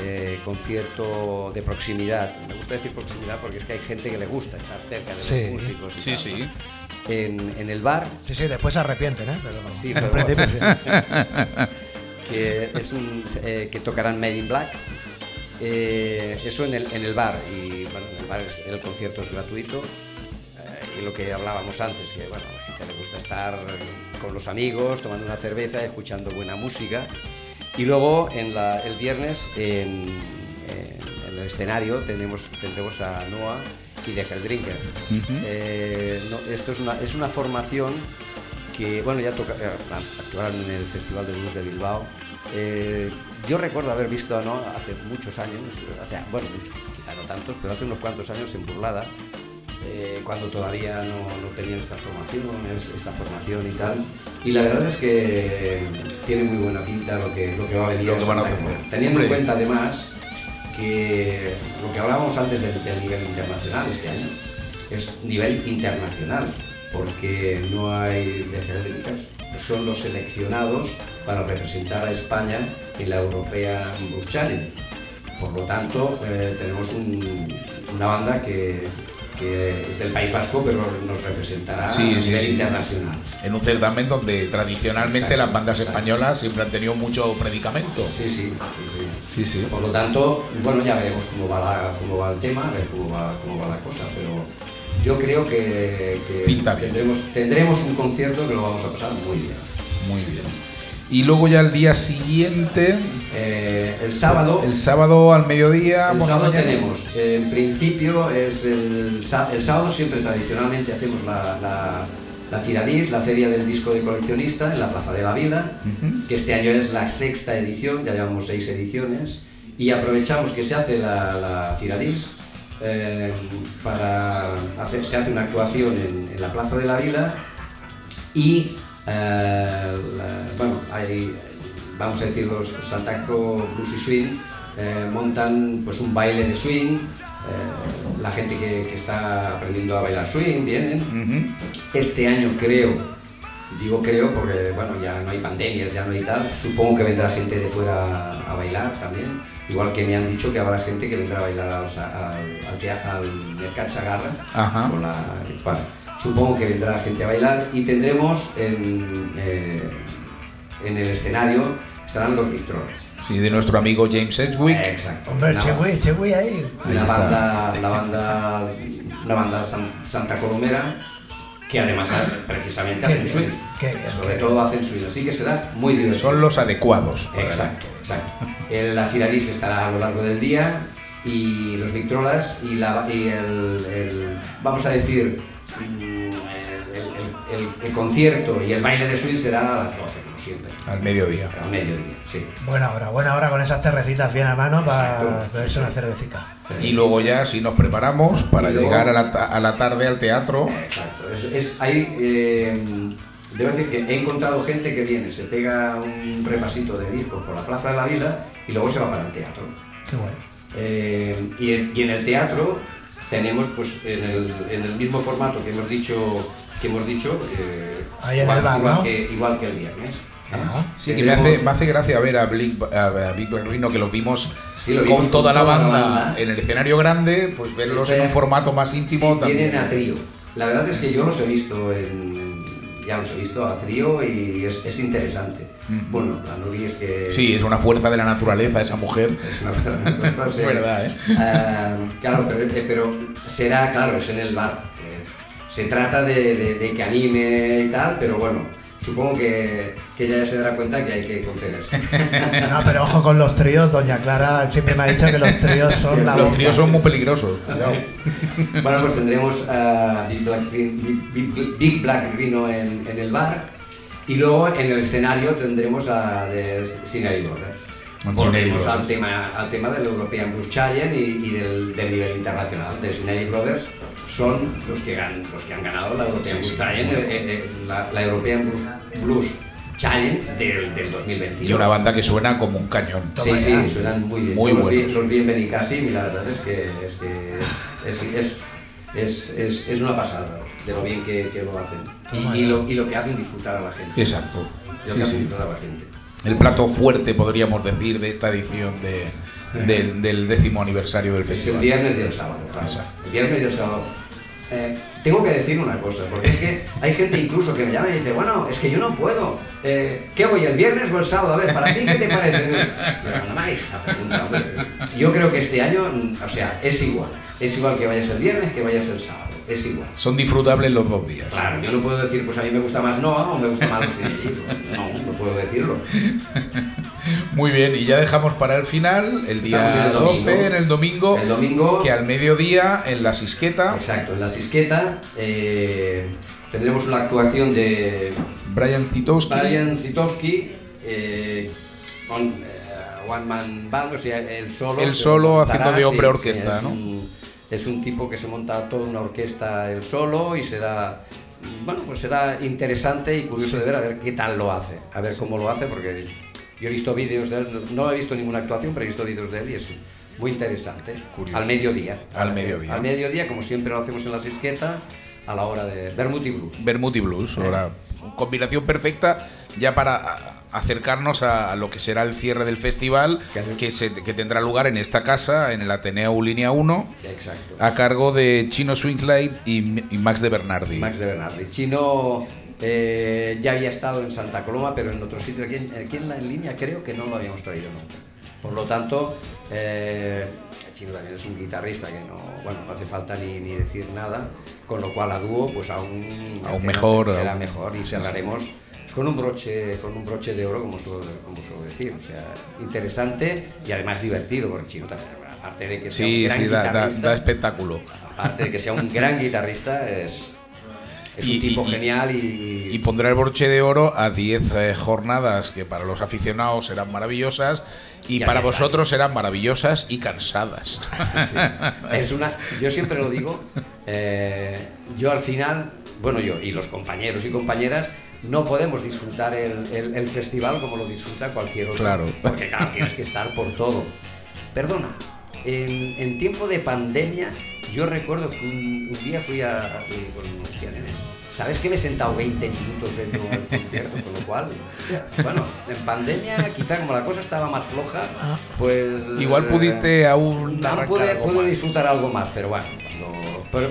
eh, concierto de proximidad. Me gusta decir proximidad porque es que hay gente que le gusta estar cerca de
Sí.
los músicos. y
Sí,
tal,
sí.
¿no? En, en el bar,
Sí, sí, después se arrepienten, ¿eh? Pero
Sí,
en
pero
principio
bueno.
sí. *laughs*
que es un, eh, que tocarán Made in Black. Eh, eso en el, en el bar y bueno, en el bar es- el concierto es gratuito y lo que hablábamos antes que bueno a la gente le gusta estar con los amigos tomando una cerveza escuchando buena música. Y luego en la- el viernes en, en- en el escenario tenemos, tendremos a Noah y The Drinker Eh, no, esto es una, es una formación que bueno ya toca, eh, actuaron en el Festival de Blues de Bilbao. Eh, yo recuerdo haber visto a Noah hace muchos años, hace, bueno muchos, quizá no tantos, pero hace unos cuantos años en Burlada, eh, cuando todavía no, no tenían esta formación, es- esta formación y tal. Y la verdad es que tiene muy buena pinta lo que, lo que va a venir.
Lo que van a.
Teniendo en cuenta además que lo que hablábamos antes del, del nivel internacional este año es nivel internacional, porque no hay descendentes, son los seleccionados para representar a España en la European Blues Challenge. Por lo tanto, eh, tenemos un- una banda que, que es del País Vasco, pero nos representará
Sí,
a
sí,
nivel
sí.
internacional.
En un certamen donde tradicionalmente las bandas españolas siempre han tenido mucho predicamento.
Sí, sí, sí,
Sí.
Por lo tanto, bueno, ya veremos cómo va, la- cómo va el tema, cómo va, cómo va la cosa, pero yo creo que, que
Pinta bien.
tendremos, tendremos un concierto que lo vamos a pasar muy bien.
Muy bien. Y luego ya el día siguiente,
Eh, el sábado,
el sábado al mediodía,
el
por
sábado
mañana.
tenemos, eh, en principio, es el, sá- el sábado siempre tradicionalmente hacemos la, la, la Ciradís, la Feria del Disco de Coleccionista, en la Plaza de la Vida, que este año es la sexta edición, ya llevamos seis ediciones, y aprovechamos que se hace la, la Ciradís eh, para hacer, se hace una actuación en, en la Plaza de la Vila y eh, la- bueno, hay, vamos a decir los Santa Cruz Blues y Swing eh, montan pues un baile de swing, eh, la gente que, que está aprendiendo a bailar swing vienen, este año creo, digo creo porque bueno, ya no hay pandemias, ya no hay tal, supongo que vendrá gente de fuera a bailar también, igual que me han dicho que habrá gente que vendrá a bailar al, al, al Mercat Sagarra,
Ajá.
con la, bueno, supongo que vendrá gente a bailar y tendremos en, eh, en el escenario, estarán los Victrones.
Sí, de nuestro amigo James Sedgwick.
Exacto.
Hombre, Chegui, Chegui ahí.
Está.
banda, la banda, una banda san- Santa Colomera que además precisamente hacen swing.
qué bien,
Sobre
qué
todo hacen swing, así que será muy divertido.
Son los adecuados.
Exacto, exacto. El, la Ciradís estará a lo largo del día y los Victrolas y, la, y el, el- vamos a decir, mm, el, el- el- el concierto y el baile de swing será a las 12, como siempre.
Al mediodía.
Al mediodía, sí.
Buena hora, buena hora con esas terrecitas bien a mano para beberse una cervecita.
Y luego ya si nos preparamos para
luego-
llegar a la, a la tarde al teatro.
Exacto. Es, es- hay, eh, debo decir que he encontrado gente que viene, se pega un repasito de discos por la Plaza de la Vila y luego se va para el teatro.
Qué bueno.
Eh, y, en, y en el teatro tenemos pues en el, en el mismo formato que hemos dicho que hemos dicho eh,
Ahí en
igual,
el bar,
igual
¿no?
que, igual que el viernes.
Ajá.
Sí, que me hace, me hace gracia ver a, Blink, a Big Black Rhino, que los vimos,
Sí, lo vimos
con toda
con
la
toda la banda,
en el escenario grande, pues verlos
Este-
en un formato más íntimo
sí,
también.
Vienen a trío. La verdad es que yo los he visto en, ya los he visto a trío y es, es interesante. Bueno, la Nuri es que
Sí, es una fuerza de la naturaleza esa mujer.
es una
Es verdad, ¿eh?
Ah, claro, pero, eh, pero será, claro, es en el bar. Eh, Se trata de, de- de que anime y tal, pero bueno, supongo que, que ella ya se dará cuenta que hay que contenerse. *laughs*
No, pero ojo con los tríos, doña Clara siempre me ha dicho que los tríos son la
Los
bomba.
tríos son muy peligrosos. cuidado. *laughs*
bueno, pues tendremos a Big Black, Big- Black Rhino en, en el bar y luego en el escenario tendremos a Brothers.
Con
Volvemos al tema, al tema del European Blues Challenge y, y del, del nivel internacional. De Scenery Brothers son los que, gan- los que han ganado la European
Sí,
Blues
sí.
Challenge, eh, eh, la, la European Blues, Blues Challenge del, del 2021.
Y una banda que suena como un cañón.
Sí, sí, suenan muy bien.
Muy buenos.
Los Benicassim y la verdad es que es, que es, es, es, es, es- es una pasada de lo bien que, que lo hacen. Y, y lo, y lo que hacen disfrutar a la gente.
Exacto.
Lo
Sí,
que
sí.
disfrutar a la gente.
El plato fuerte, podríamos decir, de esta edición de, del, del décimo aniversario del
Es el
festival.
viernes y el sábado. claro. El viernes y el sábado. Eh, tengo que decir una cosa, porque es que hay gente incluso que me llama y dice, bueno, es que yo no puedo. Eh, ¿Qué voy, el viernes o el sábado? A ver, ¿para ti qué te parece? Pero no me hagáis esa pregunta, hombre. Yo creo que este año, o sea, es igual. Es igual que vayas el viernes que vayas el sábado. Es igual.
Son disfrutables los dos días.
Claro, yo no puedo decir, pues a mí me gusta más Noah o me gusta más los. No, no puedo decirlo.
Muy bien, y ya dejamos para el final, el día
el
12,
domingo.
en el domingo,
El domingo,
que al mediodía en la Sisqueta,
exacto, en la Sisqueta eh, tendremos la actuación de
Brian Zitowski,
Brian Zitowski eh, con eh, One Man Band, o sea, el solo. Se
solo
montará,
haciendo de hombre
sí,
orquesta,
es
¿no?
Un, es un tipo que se monta toda una orquesta él solo y será. Bueno, pues será interesante y curioso de ver a ver qué tal lo hace, a ver cómo lo hace, porque yo he visto vídeos de él, no, he visto ninguna actuación, pero he visto vídeos de él y es muy interesante.
Curioso.
Al mediodía.
Al mediodía.
Al mediodía, como siempre lo hacemos en la Sisqueta, a la hora de Vermouth y Blues.
Vermouth y Blues. Ahora, combinación perfecta ya para acercarnos a, lo que será el cierre del festival,
Que
se- que tendrá lugar en esta casa, en el Ateneo Línea 1,
Exacto.
a cargo de Chino Swinglight y, y Max de Bernardi.
Max de Bernardi. Chino eh, ya había estado en Santa Coloma, pero en otro sitio, aquí en, aquí en la en línea creo que no lo habíamos traído nunca. Por lo tanto, eh, Chino también es un guitarrista que no, bueno, no hace falta ni, ni decir nada, con lo cual a dúo pues aún,
Aún mejor,
será
aún-
mejor y
sí,
cerraremos pues, con un broche con un broche de oro como suelo, como suelo decir, o sea, interesante y además divertido porque Chino también, aparte de que sea un
Sí,
gran
sí, da, da-
guitarrista,
da espectáculo.
aparte de que sea un gran guitarrista, es, es
Y-
un tipo
y-
genial y,
Y pondrá el broche de oro a 10 eh, jornadas que para los aficionados serán maravillosas y
Ya,
para vosotros serán maravillosas y cansadas.
Sí. es una yo siempre lo digo eh, yo al final bueno yo y los compañeros y compañeras no podemos disfrutar el, el- el festival como lo disfruta cualquier otro
Claro.
porque claro tienes que estar por todo perdona en, en tiempo de pandemia yo recuerdo que un, un día fui a con hostia, nene, ¿Sabes que me he sentado 20 minutos dentro del concierto? Con lo cual, bueno, en pandemia, quizá como la cosa estaba más floja, pues.
Igual pudiste aún arrancar
pude, pude disfrutar algo más, pero bueno, cuando- pero,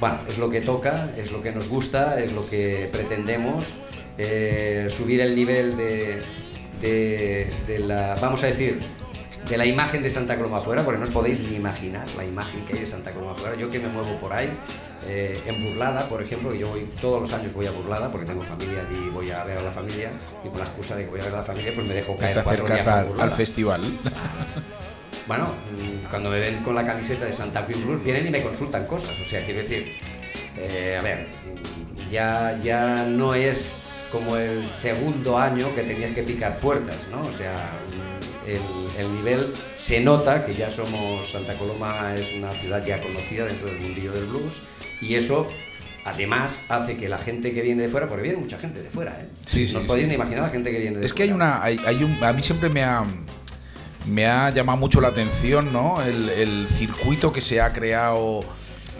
bueno, es lo que toca, es lo que nos gusta, es lo que pretendemos, eh, subir el nivel de, de, de la, vamos a decir, de la imagen de Santa Coloma afuera, porque no os podéis ni imaginar la imagen que hay de Santa Coloma afuera. Yo que me muevo por ahí, eh, en Burlada, por ejemplo, yo voy, todos los años voy a Burlada porque tengo familia y voy a ver a la familia, y con la excusa de que voy a ver a la familia, pues me dejo
Te
caer cuatro días por
al, al festival. *laughs*
Bueno, mm, cuando me ven con la camiseta de Santa Queen Blues, vienen y me consultan cosas. O sea, quiero decir, eh, a ver, mm, ya, ya no es como el segundo año que tenías que picar puertas, ¿no? O sea, el, el nivel se nota que ya somos, Santa Coloma es una ciudad ya conocida dentro del mundillo del blues y eso... Además, hace que la gente que viene de fuera, porque viene mucha gente de fuera, ¿eh?
Sí, sí,
No os podéis ni imaginar la gente que viene de
Es que hay
fuera.
una. Hay, hay un, a mí siempre me ha. Me ha llamado mucho la atención, ¿no? El, el circuito que se ha creado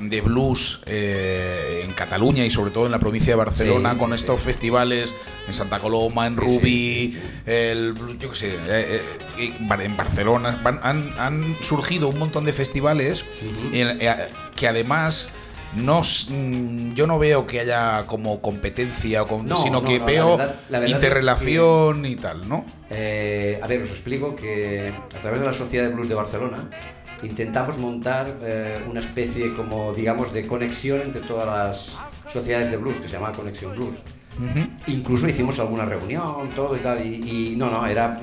de blues eh, en Cataluña y sobre todo en la provincia de Barcelona
Sí,
con
sí,
estos
sí.
festivales en Santa Coloma, en Rubí, el yo qué sé, eh, eh, en Barcelona Van- han, han surgido un montón de festivales eh, que además no, mm, yo no veo que haya como competencia,
No,
sino
no,
que
no, la
veo
verdad- la verdad es
interrelación y tal, ¿no?
Eh, a ver, os explico que a través de la Sociedad de Blues de Barcelona intentamos montar eh, una especie como, digamos, de conexión entre todas las sociedades de blues, que se llama Conexión Blues. Incluso hicimos alguna reunión, todo y tal, y, y no, no, era,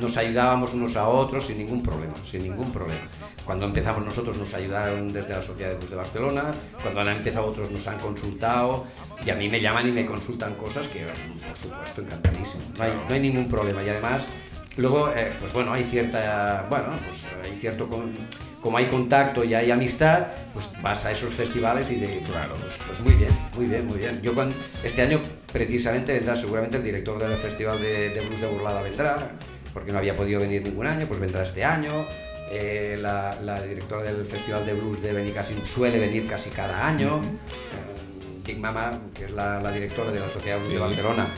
nos ayudábamos unos a otros sin ningún problema, sin ningún problema. Cuando empezamos nosotros nos ayudaron desde la Sociedad de Blues de Barcelona, cuando han empezado otros nos han consultado, y a mí me llaman y me consultan cosas que, por supuesto, encantadísimo. No hay, no hay ningún problema, y además, luego, eh, pues bueno, hay cierta, bueno, pues hay cierto, con- como hay contacto y hay amistad, pues vas a esos festivales y de,
Claro.
pues, pues muy bien, muy bien, muy bien. Yo cuando, este año precisamente vendrá seguramente el director del Festival de, de Blues de Burlada vendrá, porque no había podido venir ningún año, pues vendrá este año. Eh, la, la directora del Festival de Blues de Benicassim suele venir casi cada año. Eh, Big Mama, que es la, la directora de la Sociedad Blues de. Barcelona,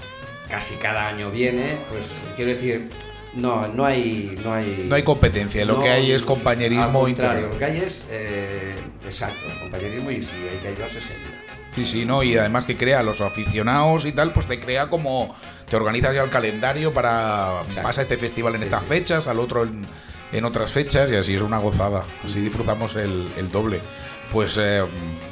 casi cada año viene. Pues quiero decir, no, no hay, no hay,
No hay competencia, lo que hay es compañerismo
al contrario,
interno.
lo que hay es, eh, exacto, compañerismo y si hay que ayudarse, se ayuda.
Sí, sí, no, y además que crea a los aficionados y tal, pues te crea como te organizas ya el calendario para
Exacto.
pasa este festival en
Sí,
estas
sí.
fechas, al otro en, en otras fechas y así es una gozada, así disfrutamos el, el doble. Pues eh,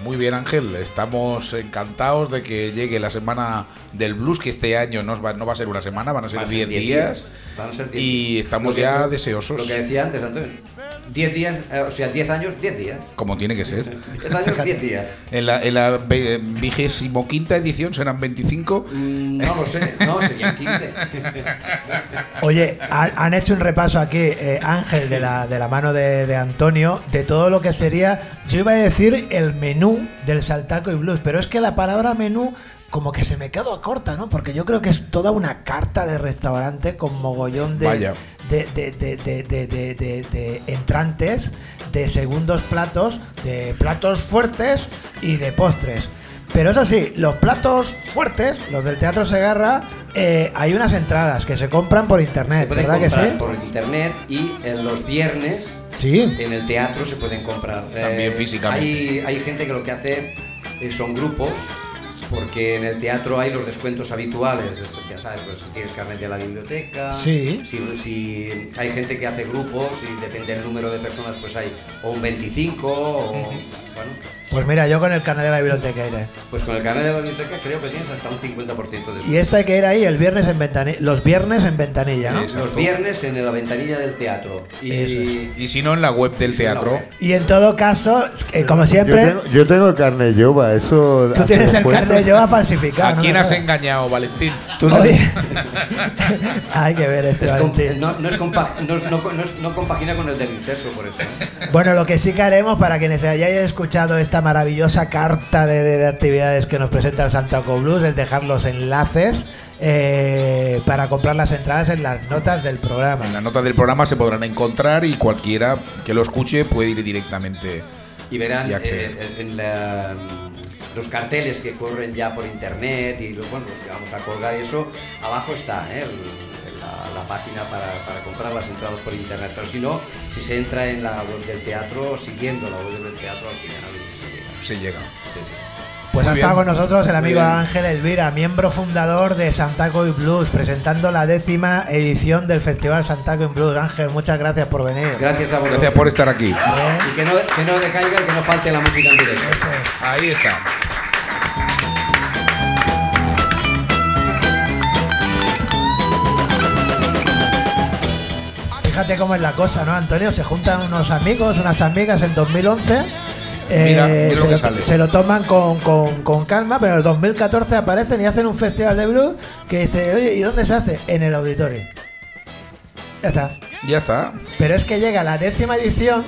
muy bien Ángel, estamos encantados de que llegue la semana del blues, que este año no va, no va a ser una semana, van a ser
Va a ser
10
10
días.
Van a ser 10
Y
días.
estamos
que-
ya deseosos.
Lo que decía antes, Antonio. 10 días, eh, o sea, 10 años, 10 días.
Como tiene que ser. *laughs*
10 años, 10 días.
En la, en la ve- vigésimo quinta edición serán 25.
Mm, No lo sé, no, serían 15. *laughs*
Oye, ha- han hecho un repaso aquí, eh, Ángel, de la, de la mano de, de Antonio, de todo lo que sería, yo iba a decir el menú del Saltaco y Blues, pero es que la palabra menú como que se me quedó corta, ¿no? Porque yo creo que es toda una carta de restaurante con mogollón de, de, de- de- de- de- de- de- de entrantes, de segundos platos, de platos fuertes y de postres. Pero eso sí, los platos fuertes, los del Teatro Segarra, eh, hay unas entradas que se compran por internet, ¿verdad que sí?
por internet y en los viernes
Sí.
en el teatro se pueden comprar.
También físicamente.
Hay, hay gente que lo que hace eh, son grupos, porque en el teatro hay los descuentos habituales. es- Ya sabes, pues si tienes carnet de la biblioteca.
Sí.
Si, si hay gente que hace grupos y depende del número de personas, pues hay o un 25 o. Bueno,
Pues mira, yo con el carnet de la biblioteca iré.
pues con el carnet de la biblioteca creo que tienes hasta un 50% de descuento.
Y esto hay que ir ahí el viernes en ventanilla, los viernes en ventanilla, ¿no?
Exacto.
Los viernes en la ventanilla del teatro. Y,
Y si no, en la web del teatro.
Y en todo caso, eh, como
Yo
siempre,
tengo, yo tengo el carnet Yoba, eso.
tú tienes el carnet yo a falsificar.
¿A
no
quién has engañado, Valentín?
Oye, *laughs* hay que ver este
Es
Valentín.
no, no es compa- no no- no es- no compagina con el del incesto, por eso.
Bueno, lo que sí que haremos para quienes hayáis escuchado esta maravillosa carta de, de- de actividades que nos presenta el Santaco Blues es dejar los enlaces eh, para comprar las entradas en las notas del programa.
En las notas del programa se podrán encontrar y cualquiera que lo escuche puede ir directamente.
Y verán
Y
eh, en la- los carteles que corren ya por internet y los, bueno, los que vamos a colgar y eso, abajo está ¿eh? el- la, la página para, para comprar las entradas por internet. Pero si no, si se entra en la web del teatro, siguiendo la web del teatro, al final se llega.
Se llega.
Sí, sí.
Pues
Muy
ha estado
bien.
con nosotros el amigo. Ángel Elvira, miembro fundador de Santaco y Blues, presentando la décima edición del Festival Santaco y Blues. Ángel, muchas gracias por venir.
Gracias a vosotros.
Gracias por estar aquí.
¿Eh?
Y que no, que no decaiga y que no falte la música en directo.
Es.
Ahí está.
Fíjate cómo es la cosa, ¿no, Antonio? Se juntan unos amigos, unas amigas en 2011. Eh,
Mira, mira lo
se,
que
lo,
sale.
se lo toman con, con- con calma, pero en el 2014 aparecen y hacen un festival de blues que dice, oye, ¿y dónde se hace? En el auditorio. Ya está.
Ya está.
Pero es que llega la décima edición,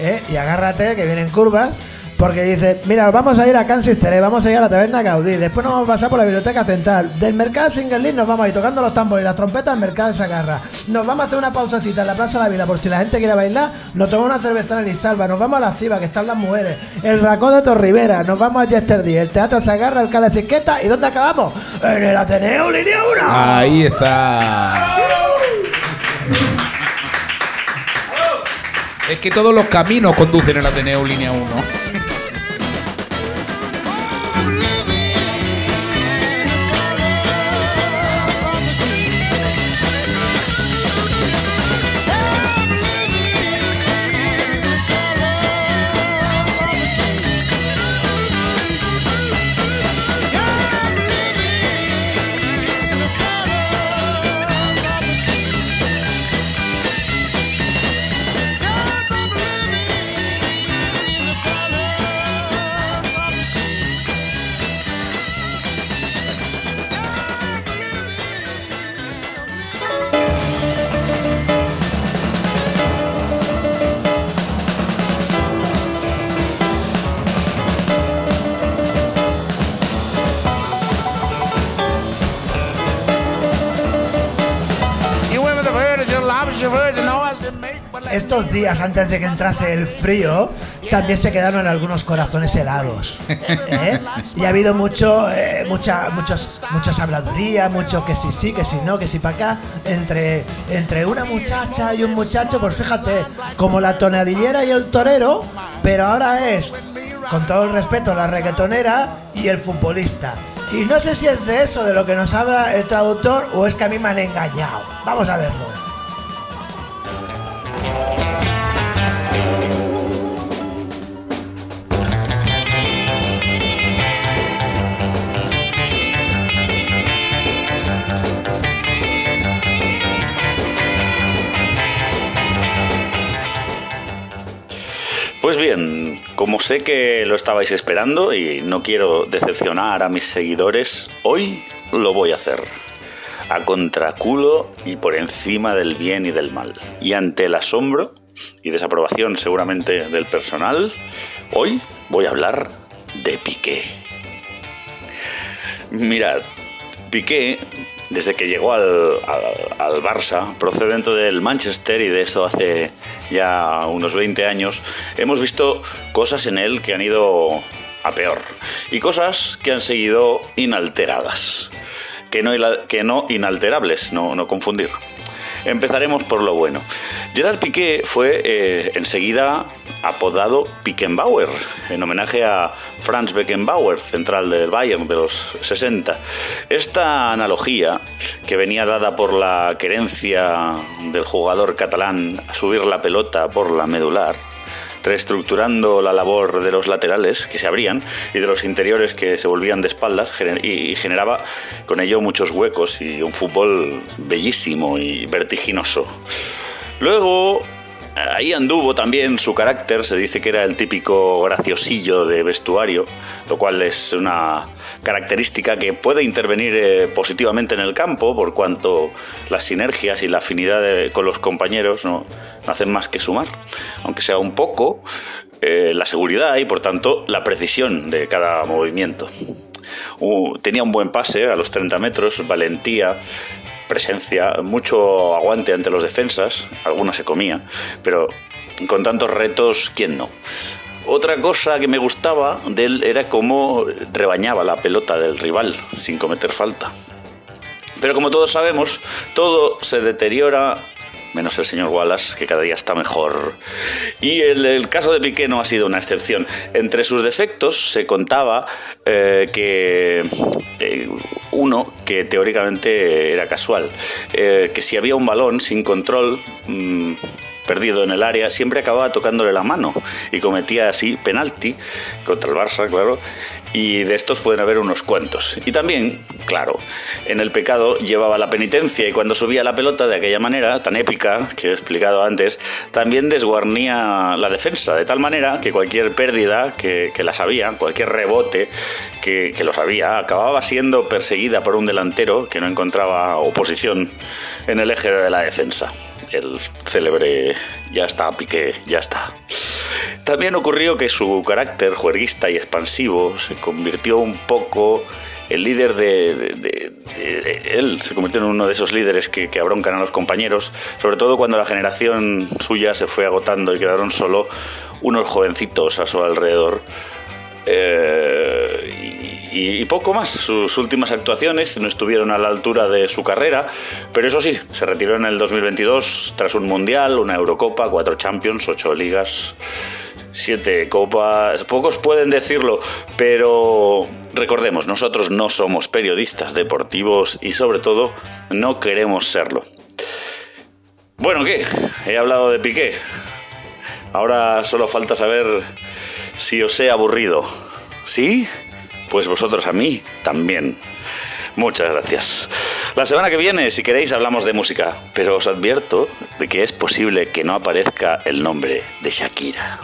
¿eh? y agárrate que vienen curvas, porque dice, mira, vamos a ir a Kansas Teré, vamos a ir a la taberna Gaudí, después nos vamos a pasar por la biblioteca central, del mercado Single nos vamos a ir tocando los tambores y las trompetas del mercado de Sagarra, nos vamos a hacer una pausacita en la Plaza de la Vila por si la gente quiere bailar, nos tomamos una cerveza en el Isalva, nos vamos a la Ciba, que están las mujeres, el Racó de Torrivera, nos vamos a Yesterday, el Teatro Sagarra, el Cala Siqueta, ¿y dónde acabamos? En el Ateneo Línea 1.
Ahí está. Es que todos los caminos conducen al Ateneo Línea 1.
Estos días antes de que entrase el frío, también se quedaron algunos corazones helados. ¿eh? Y ha habido mucho, eh, mucha, muchos, muchas habladurías, mucho que sí sí, que sí no, que sí para acá, entre, entre una muchacha y un muchacho, pues fíjate, como la tonadillera y el torero, pero ahora es, con todo el respeto, la reggaetonera y el futbolista. Y no sé si es de eso de lo que nos habla el traductor o es que a mí me han engañado. Vamos a verlo.
Pues bien, como sé que lo estabais esperando y no quiero decepcionar a mis seguidores, hoy lo voy a hacer. A contraculo y por encima del bien y del mal. Y ante el asombro y desaprobación seguramente del personal, hoy voy a hablar de Piqué. Mirad, Piqué, desde que llegó al, al- Barça, procedente del Manchester y de eso hace ya unos 20 años, hemos visto cosas en él que han ido a peor y cosas que han seguido inalteradas, que no, que no inalterables, no, no confundir. Empezaremos por lo bueno. Gerard Piqué fue eh, enseguida apodado Pickenbauer, en homenaje a Franz Beckenbauer, central del Bayern de los 60. Esta analogía, que venía dada por la querencia del jugador catalán a subir la pelota por la medular, reestructurando la labor de los laterales que se abrían y de los interiores que se volvían de espaldas y generaba con ello muchos huecos y un fútbol bellísimo y vertiginoso. Luego, ahí anduvo también su carácter, se dice que era el típico graciosillo de vestuario, lo cual es una característica que puede intervenir eh, positivamente en el campo, por cuanto las sinergias y la afinidad con los compañeros no, no hacen más que sumar, aunque sea un poco, eh, la seguridad y por tanto la precisión de cada movimiento. Uh, tenía un buen pase a los 30 metros, valentía, presencia, mucho aguante ante los defensas, alguna se comía, pero con tantos retos, ¿quién no? Otra cosa que me gustaba de él era cómo rebañaba la pelota del rival sin cometer falta. Pero como todos sabemos, todo se deteriora, menos el señor Wallace, que cada día está mejor. Y el, caso de Piqué no ha sido una excepción. Entre sus defectos se contaba eh, que eh, uno que teóricamente era casual, eh, que si había un balón sin control... mm, perdido en el área, siempre acababa tocándole la mano y cometía así penalti contra el Barça, claro. Y de estos pueden haber unos cuantos. Y también, claro, en el pecado llevaba la penitencia y cuando subía la pelota de aquella manera tan épica que he explicado antes, también desguarnía la defensa, de tal manera que cualquier pérdida que, que la sabía, cualquier rebote que, que lo sabía, acababa siendo perseguida por un delantero que no encontraba oposición en el eje de la defensa el célebre ya está, Piqué, ya está. También ocurrió que su carácter juerguista y expansivo se convirtió un poco el líder de, él se convirtió en uno de esos líderes que, que a los compañeros, sobre todo cuando la generación suya se fue agotando y quedaron solo unos jovencitos a su alrededor. Eh, y, y poco más. Sus últimas actuaciones no estuvieron a la altura de su carrera, pero eso sí, se retiró en el 2022 tras un Mundial, una Eurocopa, cuatro Champions, ocho ligas, siete copas. Pocos pueden decirlo, pero recordemos, nosotros no somos periodistas deportivos y sobre todo no queremos serlo. Bueno, ¿qué? He hablado de Piqué. Ahora solo falta saber si os he aburrido. ¿Sí? Pues vosotros a mí también. Muchas gracias. La semana que viene, si queréis, hablamos de música, pero os advierto de que es posible que no aparezca el nombre de Shakira.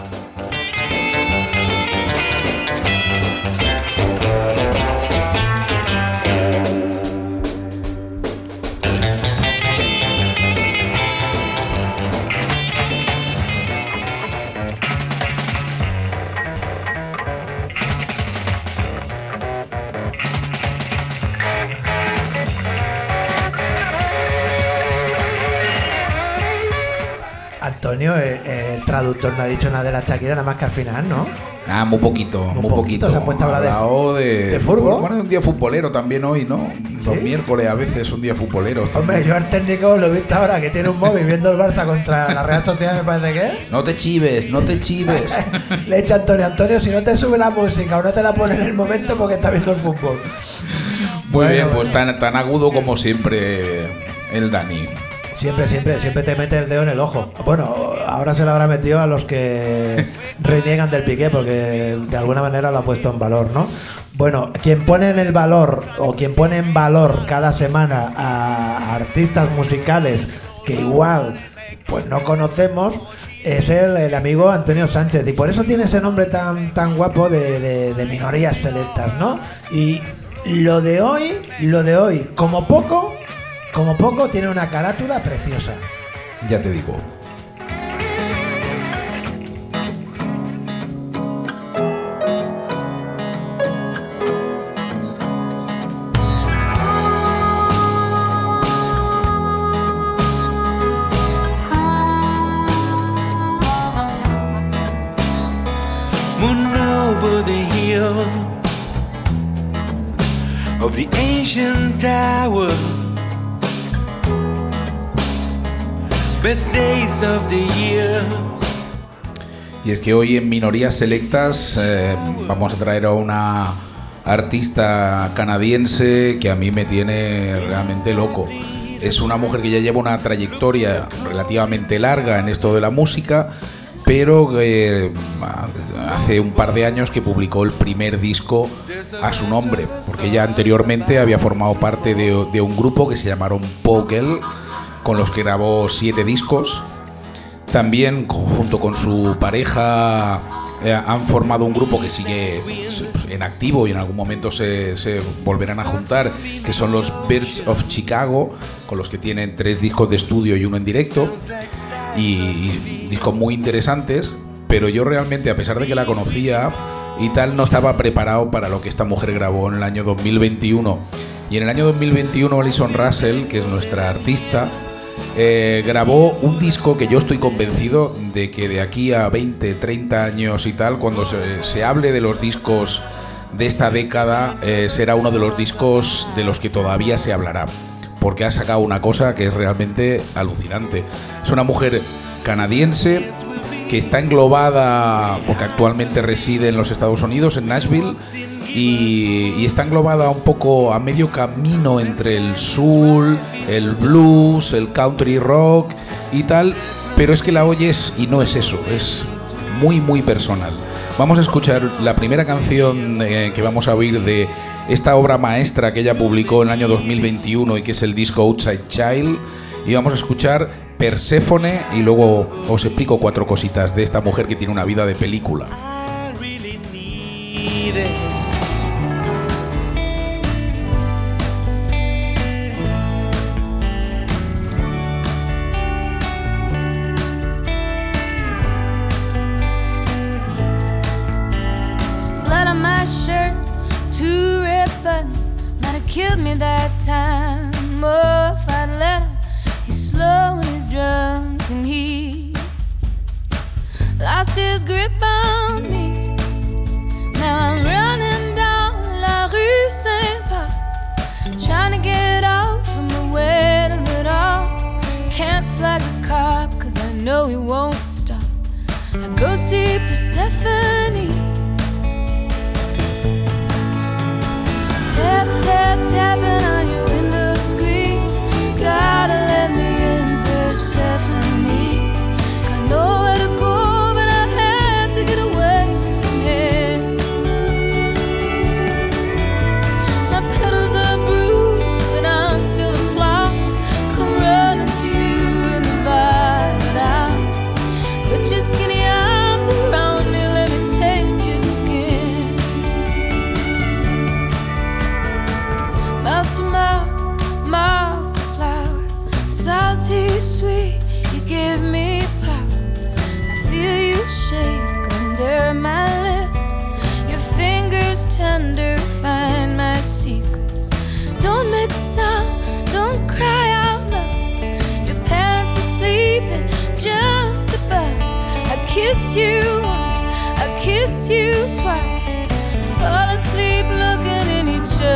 Antonio, el, el traductor, no ha dicho nada de la Shakira, nada más que al final, ¿no?
Ah, muy poquito, muy,
poquito,
poquito.
se ha puesto a hablar de-
hablado de,
de fútbol.
Bueno, un día futbolero también hoy, ¿no? Los miércoles a veces un día futbolero.
Hombre, yo al técnico lo he visto ahora que tiene un móvil viendo el Barça contra la Real Sociedad, me parece que es.
No te chives, no te chives. *laughs*
Le he dicho a Antonio, Antonio, si no te sube la música o no te la pone en el momento porque está viendo el fútbol.
Muy
Bueno,
bien, pues
bueno.
tan, tan agudo como siempre el Dani.
Siempre, siempre, siempre te mete el dedo en el ojo. Bueno, ahora se lo habrá metido a los que *laughs* reniegan del piqué porque de alguna manera lo ha puesto en valor, ¿no? Bueno, quien pone en el valor o quien pone en valor cada semana a artistas musicales que igual pues no conocemos es el, el amigo Antonio Sánchez y por eso tiene ese nombre tan, tan guapo de, de- de minorías selectas, ¿no? Y lo de hoy, lo de hoy, como poco, como poco tiene una carátula preciosa.
Ya te digo.
Moon over the hill of the ancient tower.
Y es que hoy en Minorías Selectas eh, vamos a traer a una artista canadiense que a mí me tiene realmente loco. Es una mujer que ya lleva una trayectoria relativamente larga en esto de la música, pero que hace un par de años que publicó el primer disco a su nombre, porque ella anteriormente había formado parte de, de un grupo que se llamaron Pogel, con los que grabó siete discos. También junto con su pareja eh, han formado un grupo que sigue pues, en activo y en algún momento se, se volverán a juntar, que son los Birds of Chicago, con los que tienen tres discos de estudio y uno en directo, y, y discos muy interesantes, pero yo realmente, a pesar de que la conocía y tal, no estaba preparado para lo que esta mujer grabó en el año 2021. Y en el año 2021 Alison Russell, que es nuestra artista, eh, grabó un disco que yo estoy convencido de que de aquí a 20, 30 años y tal, cuando se, hable de los discos de esta década, eh, será uno de los discos de los que todavía se hablará. Porque ha sacado una cosa que es realmente alucinante. Es una mujer canadiense que está englobada, porque actualmente reside en los Estados Unidos, en Nashville, y, está englobada un poco a medio camino entre el soul, el blues, el country rock y tal, pero es que la oyes y no es eso, es muy muy personal. Vamos a escuchar la primera canción eh, que vamos a oír de esta obra maestra que ella publicó en el año 2021 y que es el disco Outside Child. Y vamos a escuchar Perséfone y luego os explico cuatro cositas de esta mujer que tiene una vida de película.
Shirt, two red buttons. Might have killed me that time. Oh, if I'd let him, he's slow and he's drunk and he lost his grip on me. Now I'm running down La Rue Saint Paul, trying to get out from the weight of it all. Can't flag a cop, cause I know he won't stop. I go see Persephone.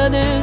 other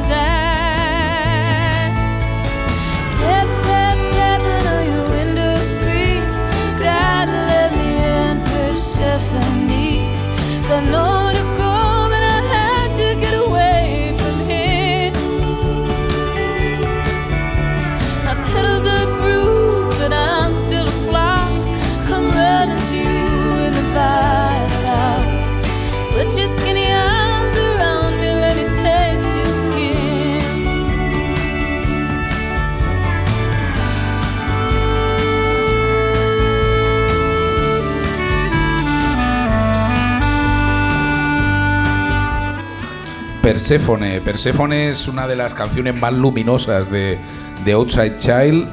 Perséfone. Perséfone es una de las canciones más luminosas de, de Outside Child.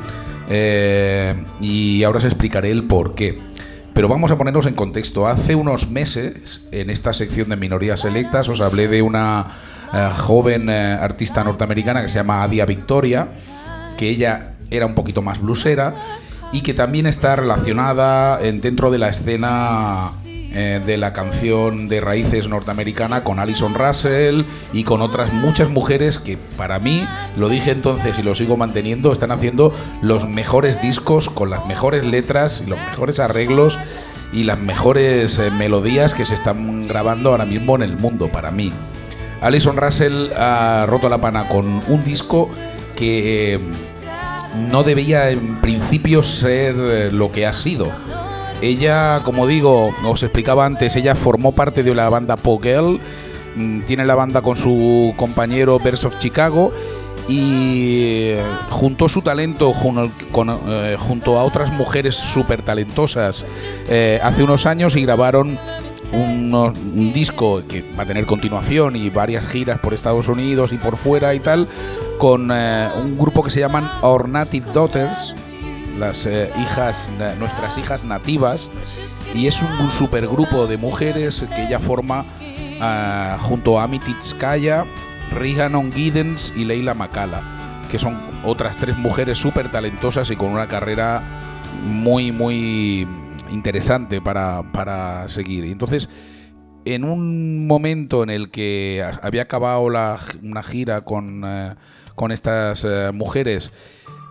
eh, y ahora os explicaré el por qué. Pero vamos a ponernos en contexto. Hace unos meses, en esta sección de minorías selectas, os hablé de una eh, joven eh, artista norteamericana que se llama Adia Victoria, que ella era un poquito más blusera y que también está relacionada en- dentro de la escena eh, de la canción de raíces norteamericana con Alison Russell y con otras muchas mujeres que para mí, lo dije entonces y lo sigo manteniendo, están haciendo los mejores discos con las mejores letras y los mejores arreglos y las mejores eh, melodías que se están grabando ahora mismo en el mundo para mí. Alison Russell ha roto la pana con un disco que eh, no debía en principio ser lo que ha sido. Ella, como digo, os explicaba antes, ella formó parte de la banda Pogel, mm, tiene la banda con su compañero Birds of Chicago y eh, juntó su talento eh, junto a otras mujeres súper talentosas eh, hace unos años y grabaron un disco que va a tener continuación y varias giras por Estados Unidos y por fuera y tal, con un grupo que se llaman Our Native Daughters, las eh, hijas, nuestras hijas nativas, y es un, supergrupo de mujeres que ella forma ah, junto a Amity Tskaya, Rhiannon Giddens y Leila Makala, que son otras tres mujeres súper talentosas y con una carrera muy, muy interesante para, para seguir. Entonces, en un momento en el que había acabado la una gira con, eh, con estas eh, mujeres,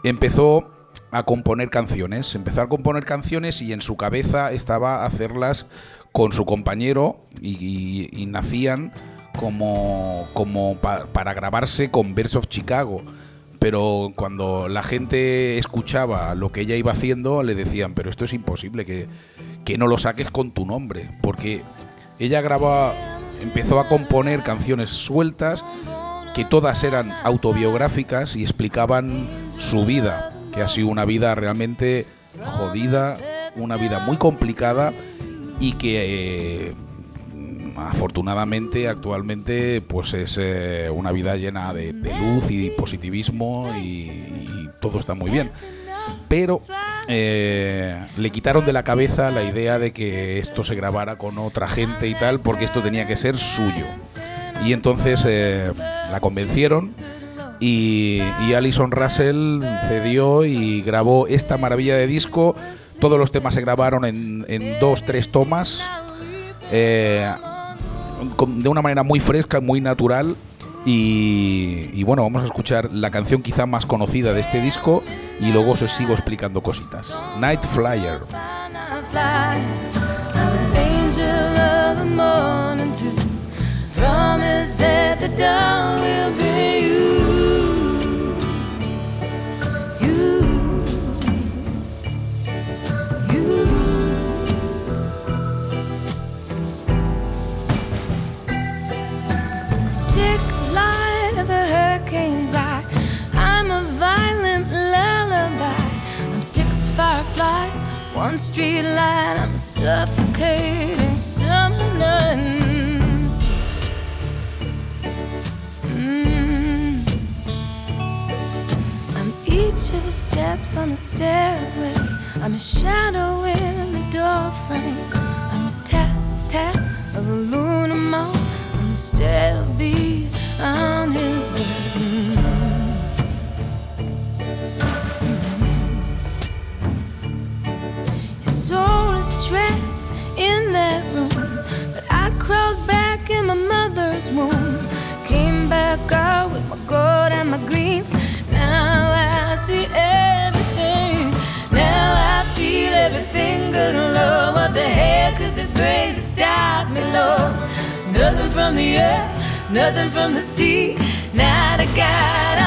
empezó a componer canciones. Empezó a componer canciones y en su cabeza estaba hacerlas con su compañero y, nacían como, como pa- para grabarse con Birds of Chicago. Pero cuando la gente escuchaba lo que ella iba haciendo, le decían, pero esto es imposible, que, que no lo saques con tu nombre. Porque ella graba, empezó a componer canciones sueltas que todas eran autobiográficas y explicaban su vida, que ha sido una vida realmente jodida, una vida muy complicada y que eh, afortunadamente actualmente pues es eh, una vida llena de, luz y positivismo y, todo está muy bien. Pero eh, le quitaron de la cabeza la idea de que esto se grabara con otra gente y tal, porque esto tenía que ser suyo. Y entonces la convencieron y, Alison Russell cedió y grabó esta maravilla de disco. Todos los temas se grabaron en, dos, tres tomas, eh, de una manera muy fresca, muy natural. Y, bueno, vamos a escuchar la canción quizá más conocida de este disco y luego os sigo explicando cositas. Night Flyer.
The dawn will be you. Sick light of the hurricane's eye. I'm a violent lullaby. I'm six fireflies, one street light. I'm a suffocating summer night. Mm. I'm each of the steps on the stairway. I'm a shadow in the doorframe. I'm the tap tap of a lunar moth still be on his burden. His soul is trapped in that room, but I crawled back in my mother's womb, came back out with my gold and my green. From the earth, nothing from the sea. Not a God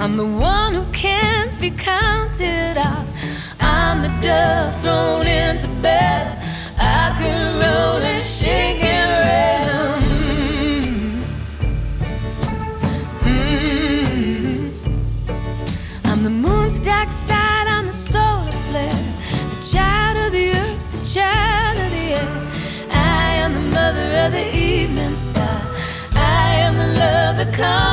I'm the one who can't be counted out. I'm the dove thrown into bed. I can roll and shake and rattle. Mm. I'm the moon's dark side, I'm the solar flare. The child of the earth, the child of the air. I am the mother of the evening star. I am the love that conquers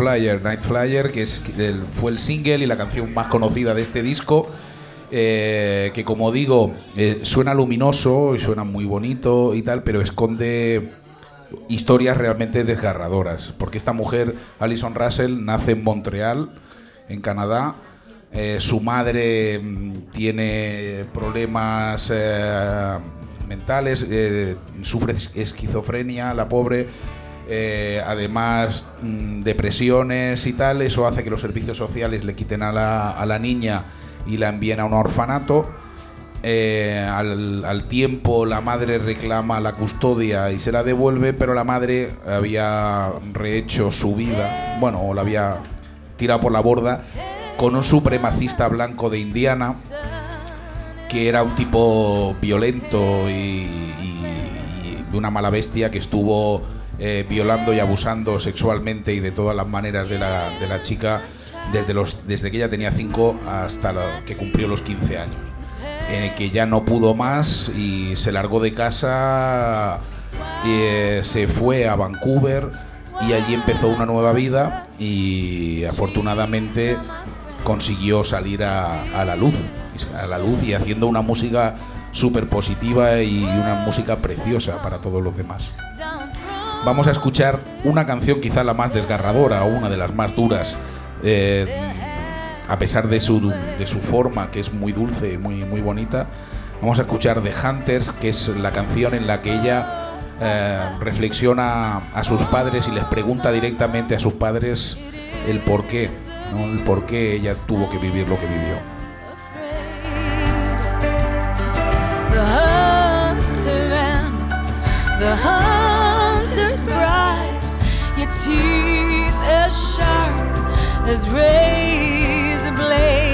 Flyer, Night Flyer, que es fue el single y la canción más conocida de este disco, eh, que como digo, eh, suena luminoso y suena muy bonito y tal, pero esconde historias realmente desgarradoras, porque esta mujer, Alison Russell, nace en Montreal, en Canadá. Eh, su madre mm, tiene problemas mentales, sufre es- esquizofrenia, la pobre. Eh, además, mm, depresiones y tal, eso hace que los servicios sociales le quiten a la, a la niña y la envíen a un orfanato. Eh, al, tiempo la madre reclama la custodia y se la devuelve, pero la madre había rehecho su vida, bueno, la había tirado por la borda con un supremacista blanco de Indiana que era un tipo violento y, y- una mala bestia que estuvo eh, violando y abusando sexualmente y de todas las maneras de la, de la chica desde, los, desde que ella tenía 5 hasta lo que cumplió los 15 años. En el que ya no pudo más y se largó de casa, eh, se fue a Vancouver y allí empezó una nueva vida y afortunadamente consiguió salir a, a la luz, a la luz y haciendo una música súper positiva y una música preciosa para todos los demás. Vamos a escuchar una canción quizá la más desgarradora o una de las más duras, eh, a pesar de su, de su forma que es muy dulce, muy, muy bonita. Vamos a escuchar The Hunters, que es la canción en la que ella eh, reflexiona a sus padres y les pregunta directamente a sus padres el por qué, el por ella tuvo que vivir lo que vivió.
Bride. Your teeth as sharp as razor blades.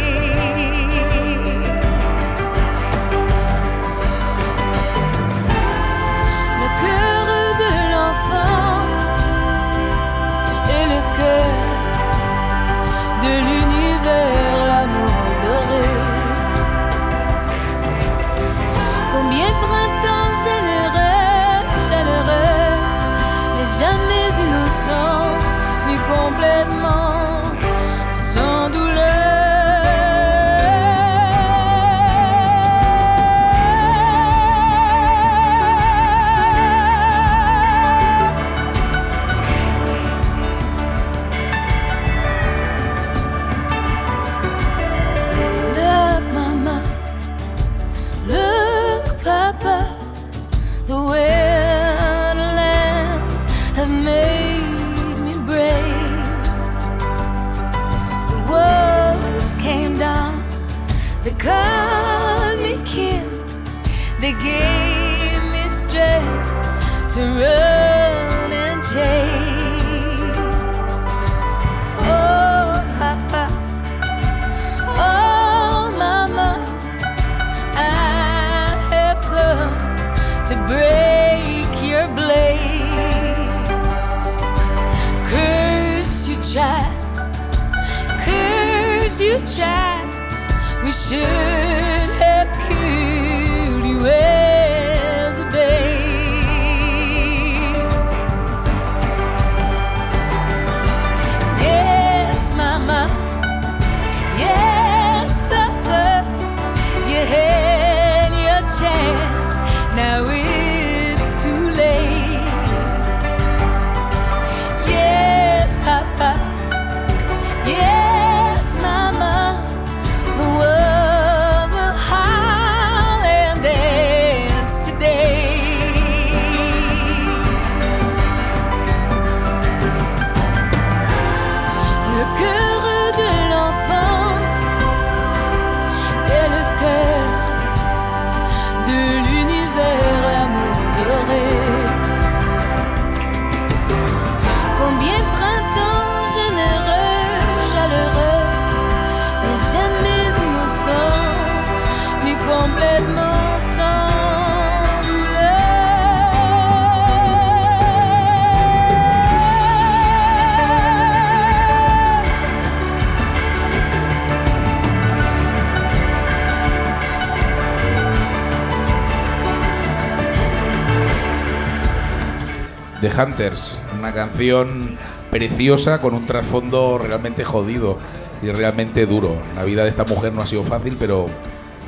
Hunters, una canción preciosa con un trasfondo realmente jodido y realmente duro. La vida de esta mujer no ha sido fácil, pero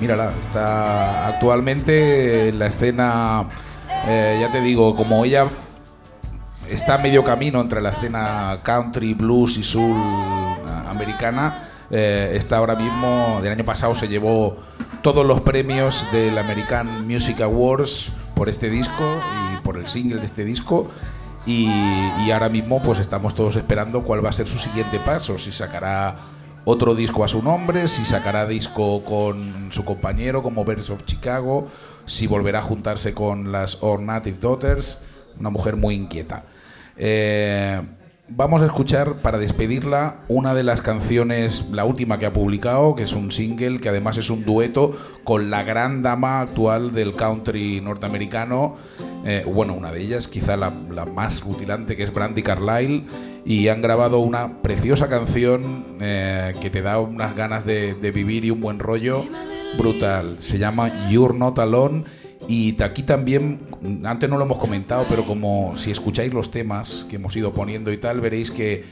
mírala, está actualmente en la escena, eh, ya te digo, como ella está a medio camino entre la escena country, blues y soul americana. eh, está ahora mismo, del año pasado se llevó todos los premios del American Music Awards por este disco y por el single de este disco. Y, ahora mismo pues estamos todos esperando cuál va a ser su siguiente paso, si sacará otro disco a su nombre, si sacará disco con su compañero como Birds of Chicago, si volverá a juntarse con las Or Native Daughters, una mujer muy inquieta. Eh, vamos a escuchar para despedirla una de las canciones, la última que ha publicado, que es un single que además es un dueto con la gran dama actual del country norteamericano. eh, bueno, una de ellas, quizá la, más rutilante, que es Brandy Carlile. Y han grabado una preciosa canción eh, que te da unas ganas de, de vivir y un buen rollo brutal. Se llama You're Not Alone. Y aquí también, antes no lo hemos comentado, pero como si escucháis los temas que hemos ido poniendo y tal, veréis que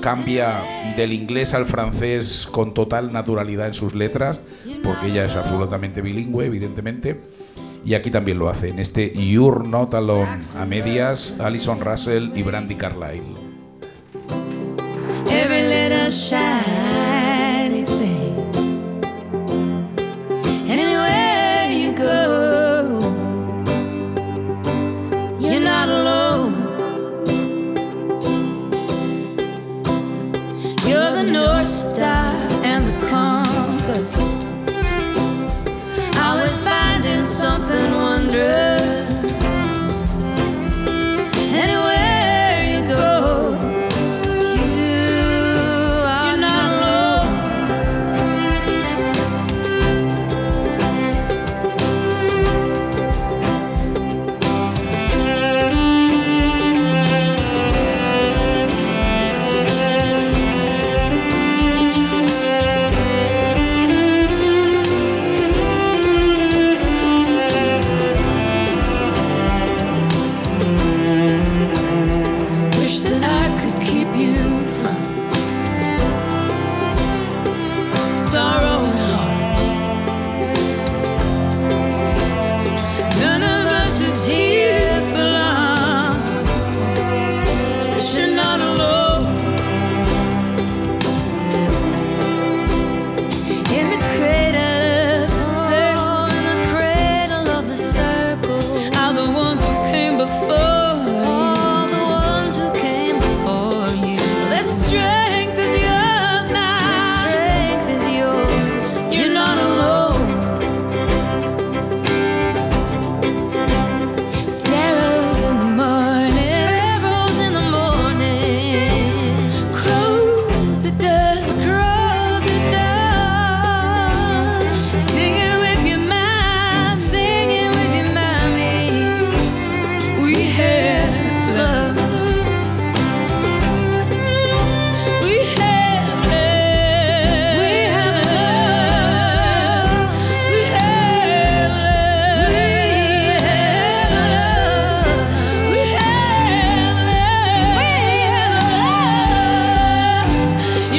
cambia del inglés al francés con total naturalidad en sus letras, porque ella es absolutamente bilingüe, evidentemente. Y aquí también lo hace, en este You're Not Alone, a medias, Alison Russell y Brandy Carlile.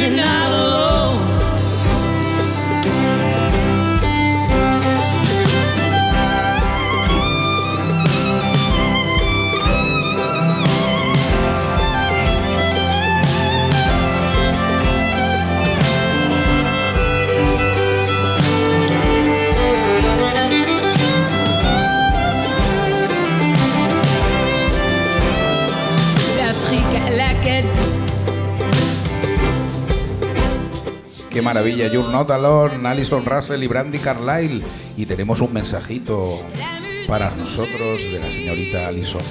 Love. You're
maravilla, Alison Russell y Brandy Carlyle. Y tenemos un mensajito para nosotros de la señorita Alison.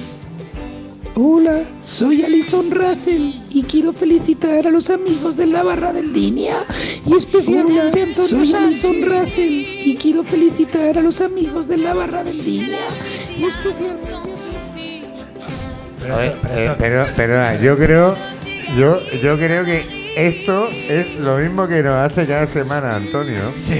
Hola, soy Alison Russell y quiero felicitar a los amigos de la barra de línea y especialmente a Antonio Alison Russell y quiero felicitar a los amigos de la barra de línea y especialmente
Pero
A
esto- pero
eh,
esto-
pero- perdona, yo creo, yo, yo creo que esto es lo mismo que nos hace cada semana Antonio.
Sí.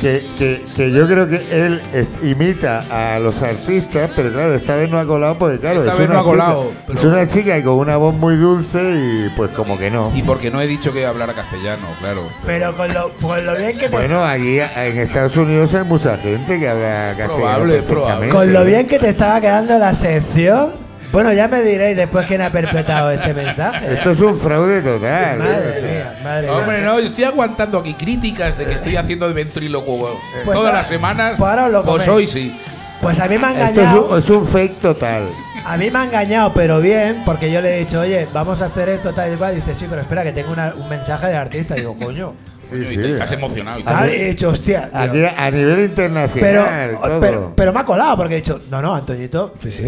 Que, que, que yo creo que él imita a los artistas, pero claro, esta vez no ha colado porque claro,
Esta
es
vez
una
no ha colado,
chica-
pero-
es una chica y con una voz muy dulce y pues como que no.
Y porque no he dicho que hablara castellano, claro.
Pero con lo, con lo bien que te
Bueno, allí en Estados Unidos hay mucha gente que habla castellano.
Probable,
perfectamente.
Con lo bien que te estaba quedando la sección. Bueno, ya me diréis después quién ha perpetrado este mensaje.
Esto es un fraude total.
Madre
¿eh?
mía, madre mía.
Hombre, no, yo estoy aguantando aquí críticas de que estoy haciendo de ventrílocuo
Pues
todas las semanas.
pues ahora os lo
pues hoy sí.
Pues a mí me ha
Esto es
engañado.
un, es un fake total.
A mí me ha engañado, pero bien, porque yo le he dicho, oye, vamos a hacer esto, tal y cual. Dice, sí, pero espera, que tengo una- un mensaje del artista. Digo, coño.
Sí,
y te
sí.
estás emocionado y
Ah,
todo.
he dicho, hostia.
Aquí a nivel
pero,
internacional, todo.
pero, pero me ha colado, porque he dicho, no, no, Antoñito, sí, sí,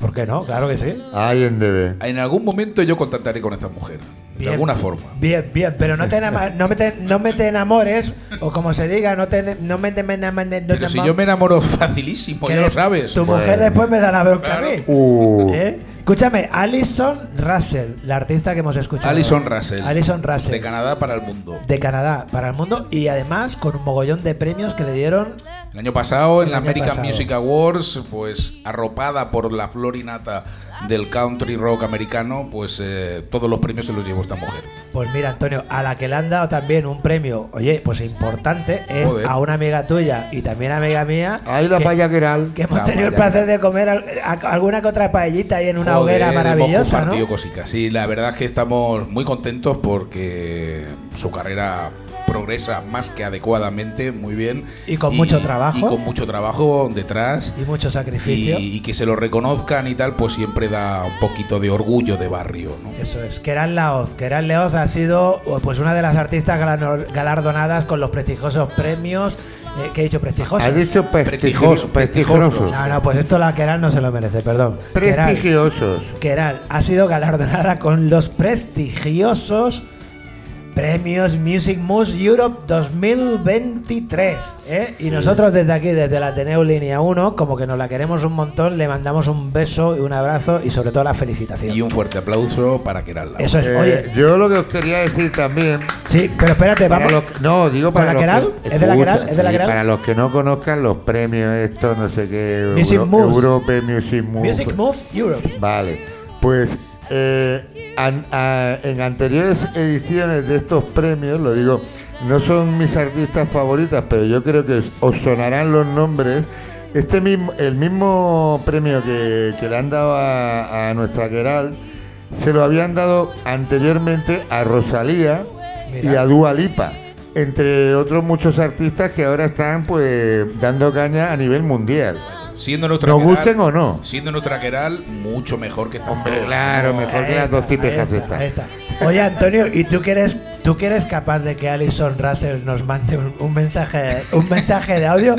¿por qué no? Claro que sí.
Ay, en debe.
En algún momento yo contactaré con esta mujer.
Bien.
De alguna forma.
Bien, bien, pero no te, no me te, no me te enamores, o como se diga, no, te, no me te me enamores. no
Pero
te
si yo me enamoro facilísimo,
que
ya lo sabes.
Tu mujer después me da la bronca a mí.
Uh.
¿Eh? Escúchame, Alison Russell, la artista que hemos escuchado.
Alison Russell.
Alison Russell.
De Canadá para el mundo.
de Canadá para el mundo y además con un mogollón de premios que le dieron.
El año pasado, en la American
pasado.
Music Awards, pues arropada por la florinata del country rock americano, pues eh, todos los premios se los llevó esta mujer.
Pues mira, Antonio, a la que le han dado también un premio, oye, pues importante, es
Joder.
a una amiga tuya y también amiga mía.
Ahí la
que,
paya que era.
que hemos
La
tenido el
paella
placer de comer a- alguna que otra paellita ahí en una
Joder,
hoguera
hemos
maravillosa, ¿no?
compartido cositas. Sí, la verdad es que estamos muy contentos porque su carrera progresa más que adecuadamente, muy bien.
Y con mucho trabajo.
Y con mucho trabajo detrás.
Y mucho sacrificio.
Y, y que se lo reconozcan y tal, pues siempre da un poquito de orgullo de barrio, ¿no?
Eso es, Keral Laoz. Keral Laoz ha sido pues una de las artistas galardonadas con los prestigiosos premios. eh, ¿Qué he dicho? ¿Prestigiosos?
Has dicho prestigiosos.
Prestigiosos.
No, no, pues esto la Keral no se lo merece, perdón. Keral,
Prestigiosos.
Keral ha sido galardonada con los prestigiosos premios Music Moves Europe 2023. ¿eh? Y nosotros desde aquí, desde la Ateneo Línea 1, como que nos la queremos un montón, le mandamos un beso y un abrazo y sobre todo la felicitación.
Y un fuerte aplauso para Keral.
Eso es,
Eh,
oye,
yo lo que os quería decir también.
sí, pero espérate,
para
vamos.
los no, digo
¿Con
para los
Keral? ¿Es de la Keral? ¿Es de la
sí,
Keral?
Para los que no conozcan los premios, estos, no sé qué.
Music
Euro-
Moves.
Europe Music Moves.
Music Move Europe.
Vale, pues eh, an- a- en anteriores ediciones de estos premios, lo digo, no son mis artistas favoritas, pero yo creo que os sonarán los nombres. Este mismo, el mismo premio que, que le han dado a, a nuestra Keral, se lo habían dado anteriormente a Rosalía y a Dua Lipa. Entre otros muchos artistas que ahora están pues dando caña a nivel mundial.
Siendo nuestra
Nos gusten o no.
Siendo nuestra Keral, mucho mejor que esta
Hombre, claro, mejor que las dos tipejas estas.
está. Oye, Antonio, ¿y tú que eres, tú que eres capaz de que Alison Russell nos mande un, un mensaje, un mensaje de audio?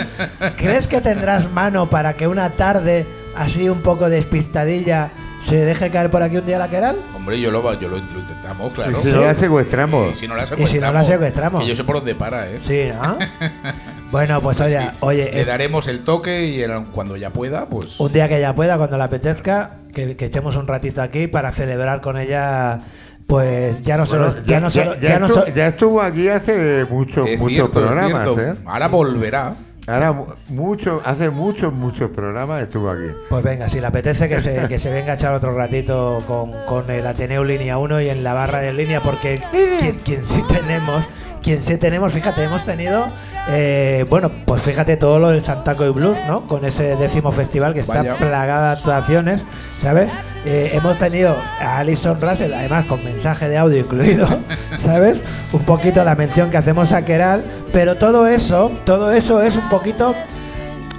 ¿Crees que tendrás mano para que una tarde así un poco despistadilla se deje caer por aquí un día la Keral?
Hombre, yo lo, va- yo lo, lo intentamos, claro.
Y si no la secuestramos.
Y si no la secuestramos.
si no la secuestramos.
Que yo sé por dónde para, ¿eh?
Sí, ¿no? *laughs* *laughs* bueno, pues oye,
Sí.
oye,
Le
es-
daremos el toque y el- cuando ya pueda, pues.
un día que ella pueda, cuando le apetezca, que, que echemos un ratito aquí para celebrar con ella, pues ya no solo,
Bueno,
ya, no solo,
ya
ya no
estuvo,
solo-
ya estuvo aquí hace muchos,
es
programas. ¿eh?
Ahora volverá.
Ahora, mu- mucho, hace muchos, muchos programas estuvo aquí.
Pues venga, si le apetece que se, *laughs* que se venga a echar otro ratito con, con el Ateneo Línea 1 y en la barra de línea, porque quien, quien sí tenemos, quien sí tenemos, fíjate, hemos tenido, eh, bueno, pues fíjate todo lo del Santaco y Blues, ¿no? Con ese décimo festival que está
Vaya.
plagada de actuaciones, ¿sabes? Eh, hemos tenido a Alison Russell, además con mensaje de audio incluido, *laughs* ¿sabes? Un poquito la mención que hacemos a Keral, pero todo eso, todo eso es un poquito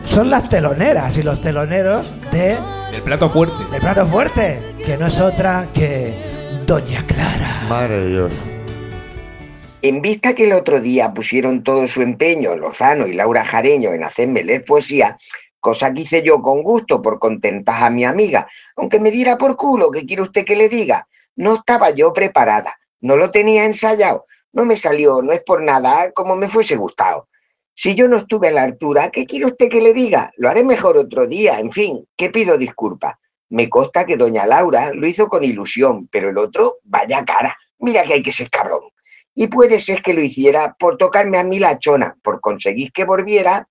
son las teloneras y los teloneros de
El plato fuerte.
El plato fuerte, que no es otra que Doña Clara.
Madre de Dios.
En vista que el otro día pusieron todo su empeño Lozano y Laura Jareño en hacerme leer poesía, cosa que hice yo con gusto por contentar a mi amiga, aunque me diera por culo, ¿qué quiere usted que le diga? No estaba yo preparada, no lo tenía ensayado, no me salió, no es por nada, como me fuese gustado. Si yo no estuve a la altura, ¿qué quiere usted que le diga? Lo haré mejor otro día, en fin, que pido disculpas. Me consta que doña Laura lo hizo con ilusión, pero el otro, vaya cara, mira que hay que ser cabrón. Y puede ser que lo hiciera por tocarme a mí la chona, por conseguir que volviera,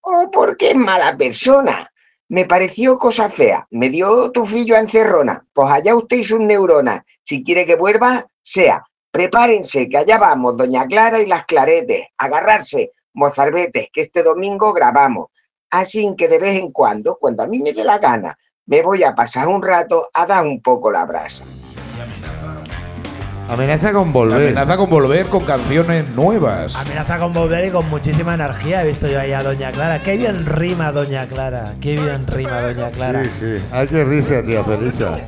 o porque es mala persona. Me pareció cosa fea, me dio tufillo a encerrona. Pues allá usted y sus neuronas. Si quiere que vuelva, sea. Prepárense, que allá vamos, doña Clara y las claretes. Agarrarse, mozarbetes, que este domingo grabamos. Así que de vez en cuando, cuando a mí me dé la gana, me voy a pasar un rato a dar un poco la brasa.
Amenaza con volver.
Amenaza con volver con canciones nuevas.
Amenaza con volver y con muchísima energía. He visto yo ahí a Doña Clara. Qué bien rima Doña Clara. Qué bien rima Doña Clara.
Sí, sí. Hay que risa, tía Felisa.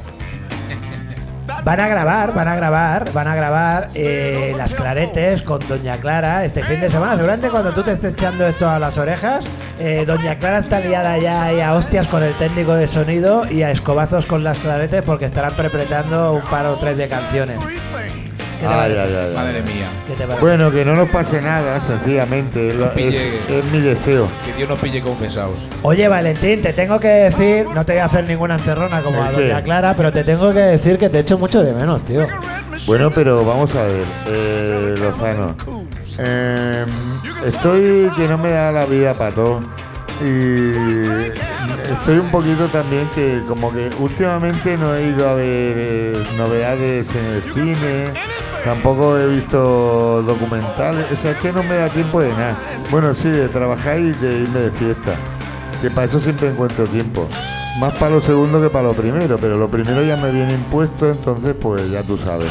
Van a grabar, van a grabar, van a grabar eh, las claretes con Doña Clara este fin de semana. Seguramente cuando tú te estés echando esto a las orejas, eh, Doña Clara está liada ya ahí a hostias con el técnico de sonido y a escobazos con las claretes porque estarán prepretando un par o tres de canciones. ¿Qué te
Ay,
parece?
ay, ay, ay.
Madre mía.
¿Qué te parece?
Bueno, que no nos pase nada, sencillamente. Es, lo-
pille-
es- es mi deseo.
Que Dios nos pille confesados.
Oye, Valentín, te tengo que decir, no te voy a hacer ninguna encerrona como a. Doña Clara, pero te tengo que decir que te echo mucho de menos, tío.
Bueno, pero vamos a ver, eh, Lozano. Eh, estoy que no me da la vida para todo. Y estoy un poquito también que como que últimamente no he ido a ver eh, novedades en el cine, tampoco he visto documentales, o sea, es que no me da tiempo de nada. Bueno, sí, de trabajar y de irme de fiesta, que para eso siempre encuentro tiempo. Más para lo segundo que para lo primero, pero lo primero ya me viene impuesto, entonces pues ya tú sabes.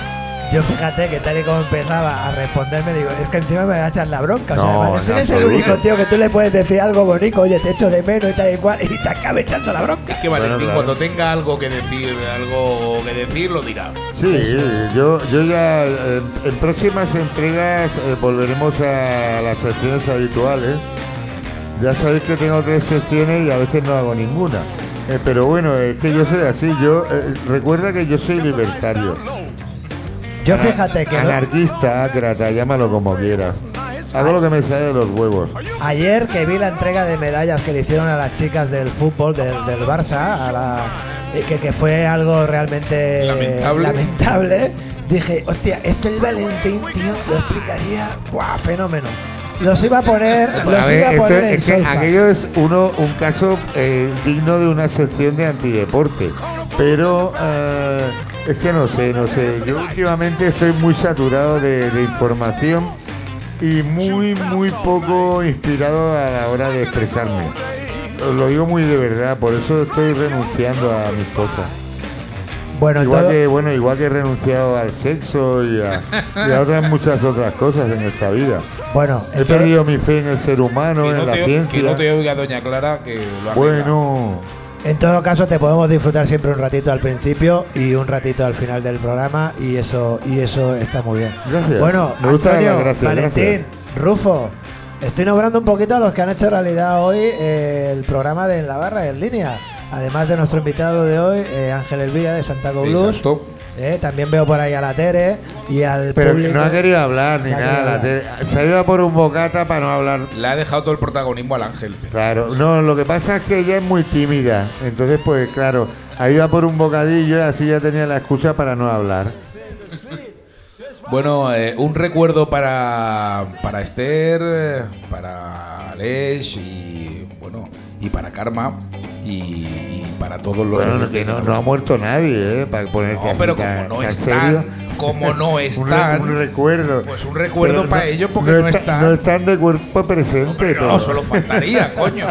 Yo fíjate que tal y como empezaba a responderme, digo, es que encima me va a echar la bronca. o sea, Valentín
en
es el
absoluto.
único tío que tú le puedes decir algo bonito, oye, te echo de menos y tal y cual, *laughs* y te acaba echando la bronca.
Es que Valentín,
claro.
cuando tenga algo que decir, algo que decir, lo dirá.
Sí, yo, yo ya eh, en próximas entregas eh, volveremos a las secciones habituales. Ya sabéis que tengo tres secciones y a veces no hago ninguna. Eh, pero bueno, es que yo soy así. Yo eh, recuerda que yo soy libertario,
Yo fíjate que no-
anarquista, trata, llámalo como quieras. Hago lo que me sale de los huevos.
ayer que vi la entrega de medallas que le hicieron a las chicas del fútbol del, del Barça, a la, eh, que, que fue algo realmente
Lamentable.
lamentable, dije, hostia, este el Valentín, tío, lo explicaría, ¡buah, fenómeno! Los iba a poner,
A
los
ver,
iba a
esto-
poner en
es que
solfa.
aquello es uno un caso eh, digno de una sección de antideporte. Pero eh, es que no sé, no sé. Yo últimamente estoy muy saturado de, de información y muy, muy poco inspirado a la hora de expresarme. Os lo digo muy de verdad, por eso estoy renunciando a mis cosas.
Bueno,
Igual
todo-
que, bueno, igual que he renunciado al sexo y a, y a otras muchas otras cosas en esta vida.
bueno,
He
entonces-
perdido mi fe en el ser humano,
Que
en
no,
la
te, que
ciencia.
no te oiga Doña Clara, que lo arregla.
Bueno,
En todo caso, te podemos disfrutar siempre un ratito al principio y un ratito al final del programa y eso y eso está muy bien.
Gracias.
Bueno,
Me gusta
Antonio, Valentín, Rufo, estoy nombrando un poquito a los que han hecho realidad hoy eh, el programa de En la Barra en línea. Además de nuestro invitado de hoy, eh, Ángel Elvira de Santaco Blues.
Exacto.
¿Eh? También veo por ahí a la Tere y al
Pero
público.
no ha querido hablar ni
No
nada. la te- se ha ido a por un bocata para no hablar.
Le ha dejado todo el protagonismo al ángel.
Claro, no, lo que pasa es que ella es muy tímida. Entonces, pues claro, ha ido a por un bocadillo y así ya tenía la excusa para no hablar.
Bueno, eh, un recuerdo para, para Esther, para Aleix y bueno, y para Karma y para todos los
Bueno, que no, no ha muerto nadie, ¿eh? Para ponerse
No,
así
pero
tan-
como no
tan
están,
serio.
como no *laughs*
Un re-
están,
un, recuerdo.
pues un recuerdo
Pero
para ellos porque no
está-
están.
No están de cuerpo presente.
No,
pero-
solo faltaría, *laughs* coño.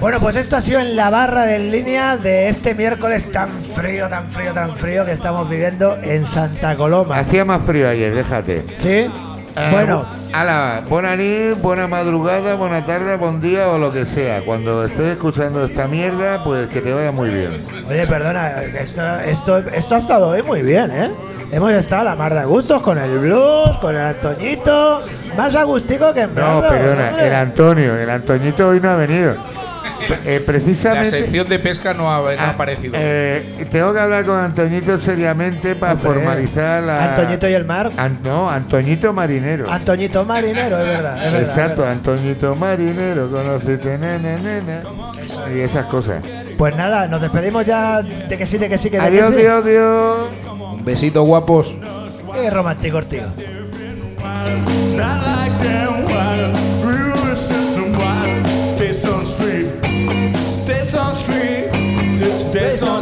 Bueno, pues esto ha sido en la barra de línea de este miércoles tan frío, tan frío, tan frío que estamos viviendo en Santa Coloma.
Hacía más frío ayer, déjate.
¿Sí?
Ah,
Bueno,
Ala, buena nit, buena madrugada, buena tarde, buen día o lo que sea. Cuando estés escuchando esta mierda, pues que te vaya muy bien.
oye, perdona, esto, esto, esto ha estado hoy muy bien, ¿eh? Hemos estado a la mar de gustos con el blues, con el Antoñito, más agustico que en
No, perdona, el Antonio, el Antoñito hoy no ha venido. Eh,
La
precisamente.
sección de pesca no ha, no ha
Ah,
aparecido.
eh, tengo que hablar con Antoñito seriamente para
Hombre,
formalizar la.
Antoñito y el mar.
An- no, Antoñito Marinero.
Antoñito Marinero, es verdad. es verdad,
Exacto,
es verdad.
Antoñito Marinero, conociste, nena, nena. Y esas cosas.
Pues nada, nos despedimos ya de que sí, de que sí, que de
Adiós,
que sí.
Dios, Dios.
Un besito, guapos.
Qué romántico, tío.
que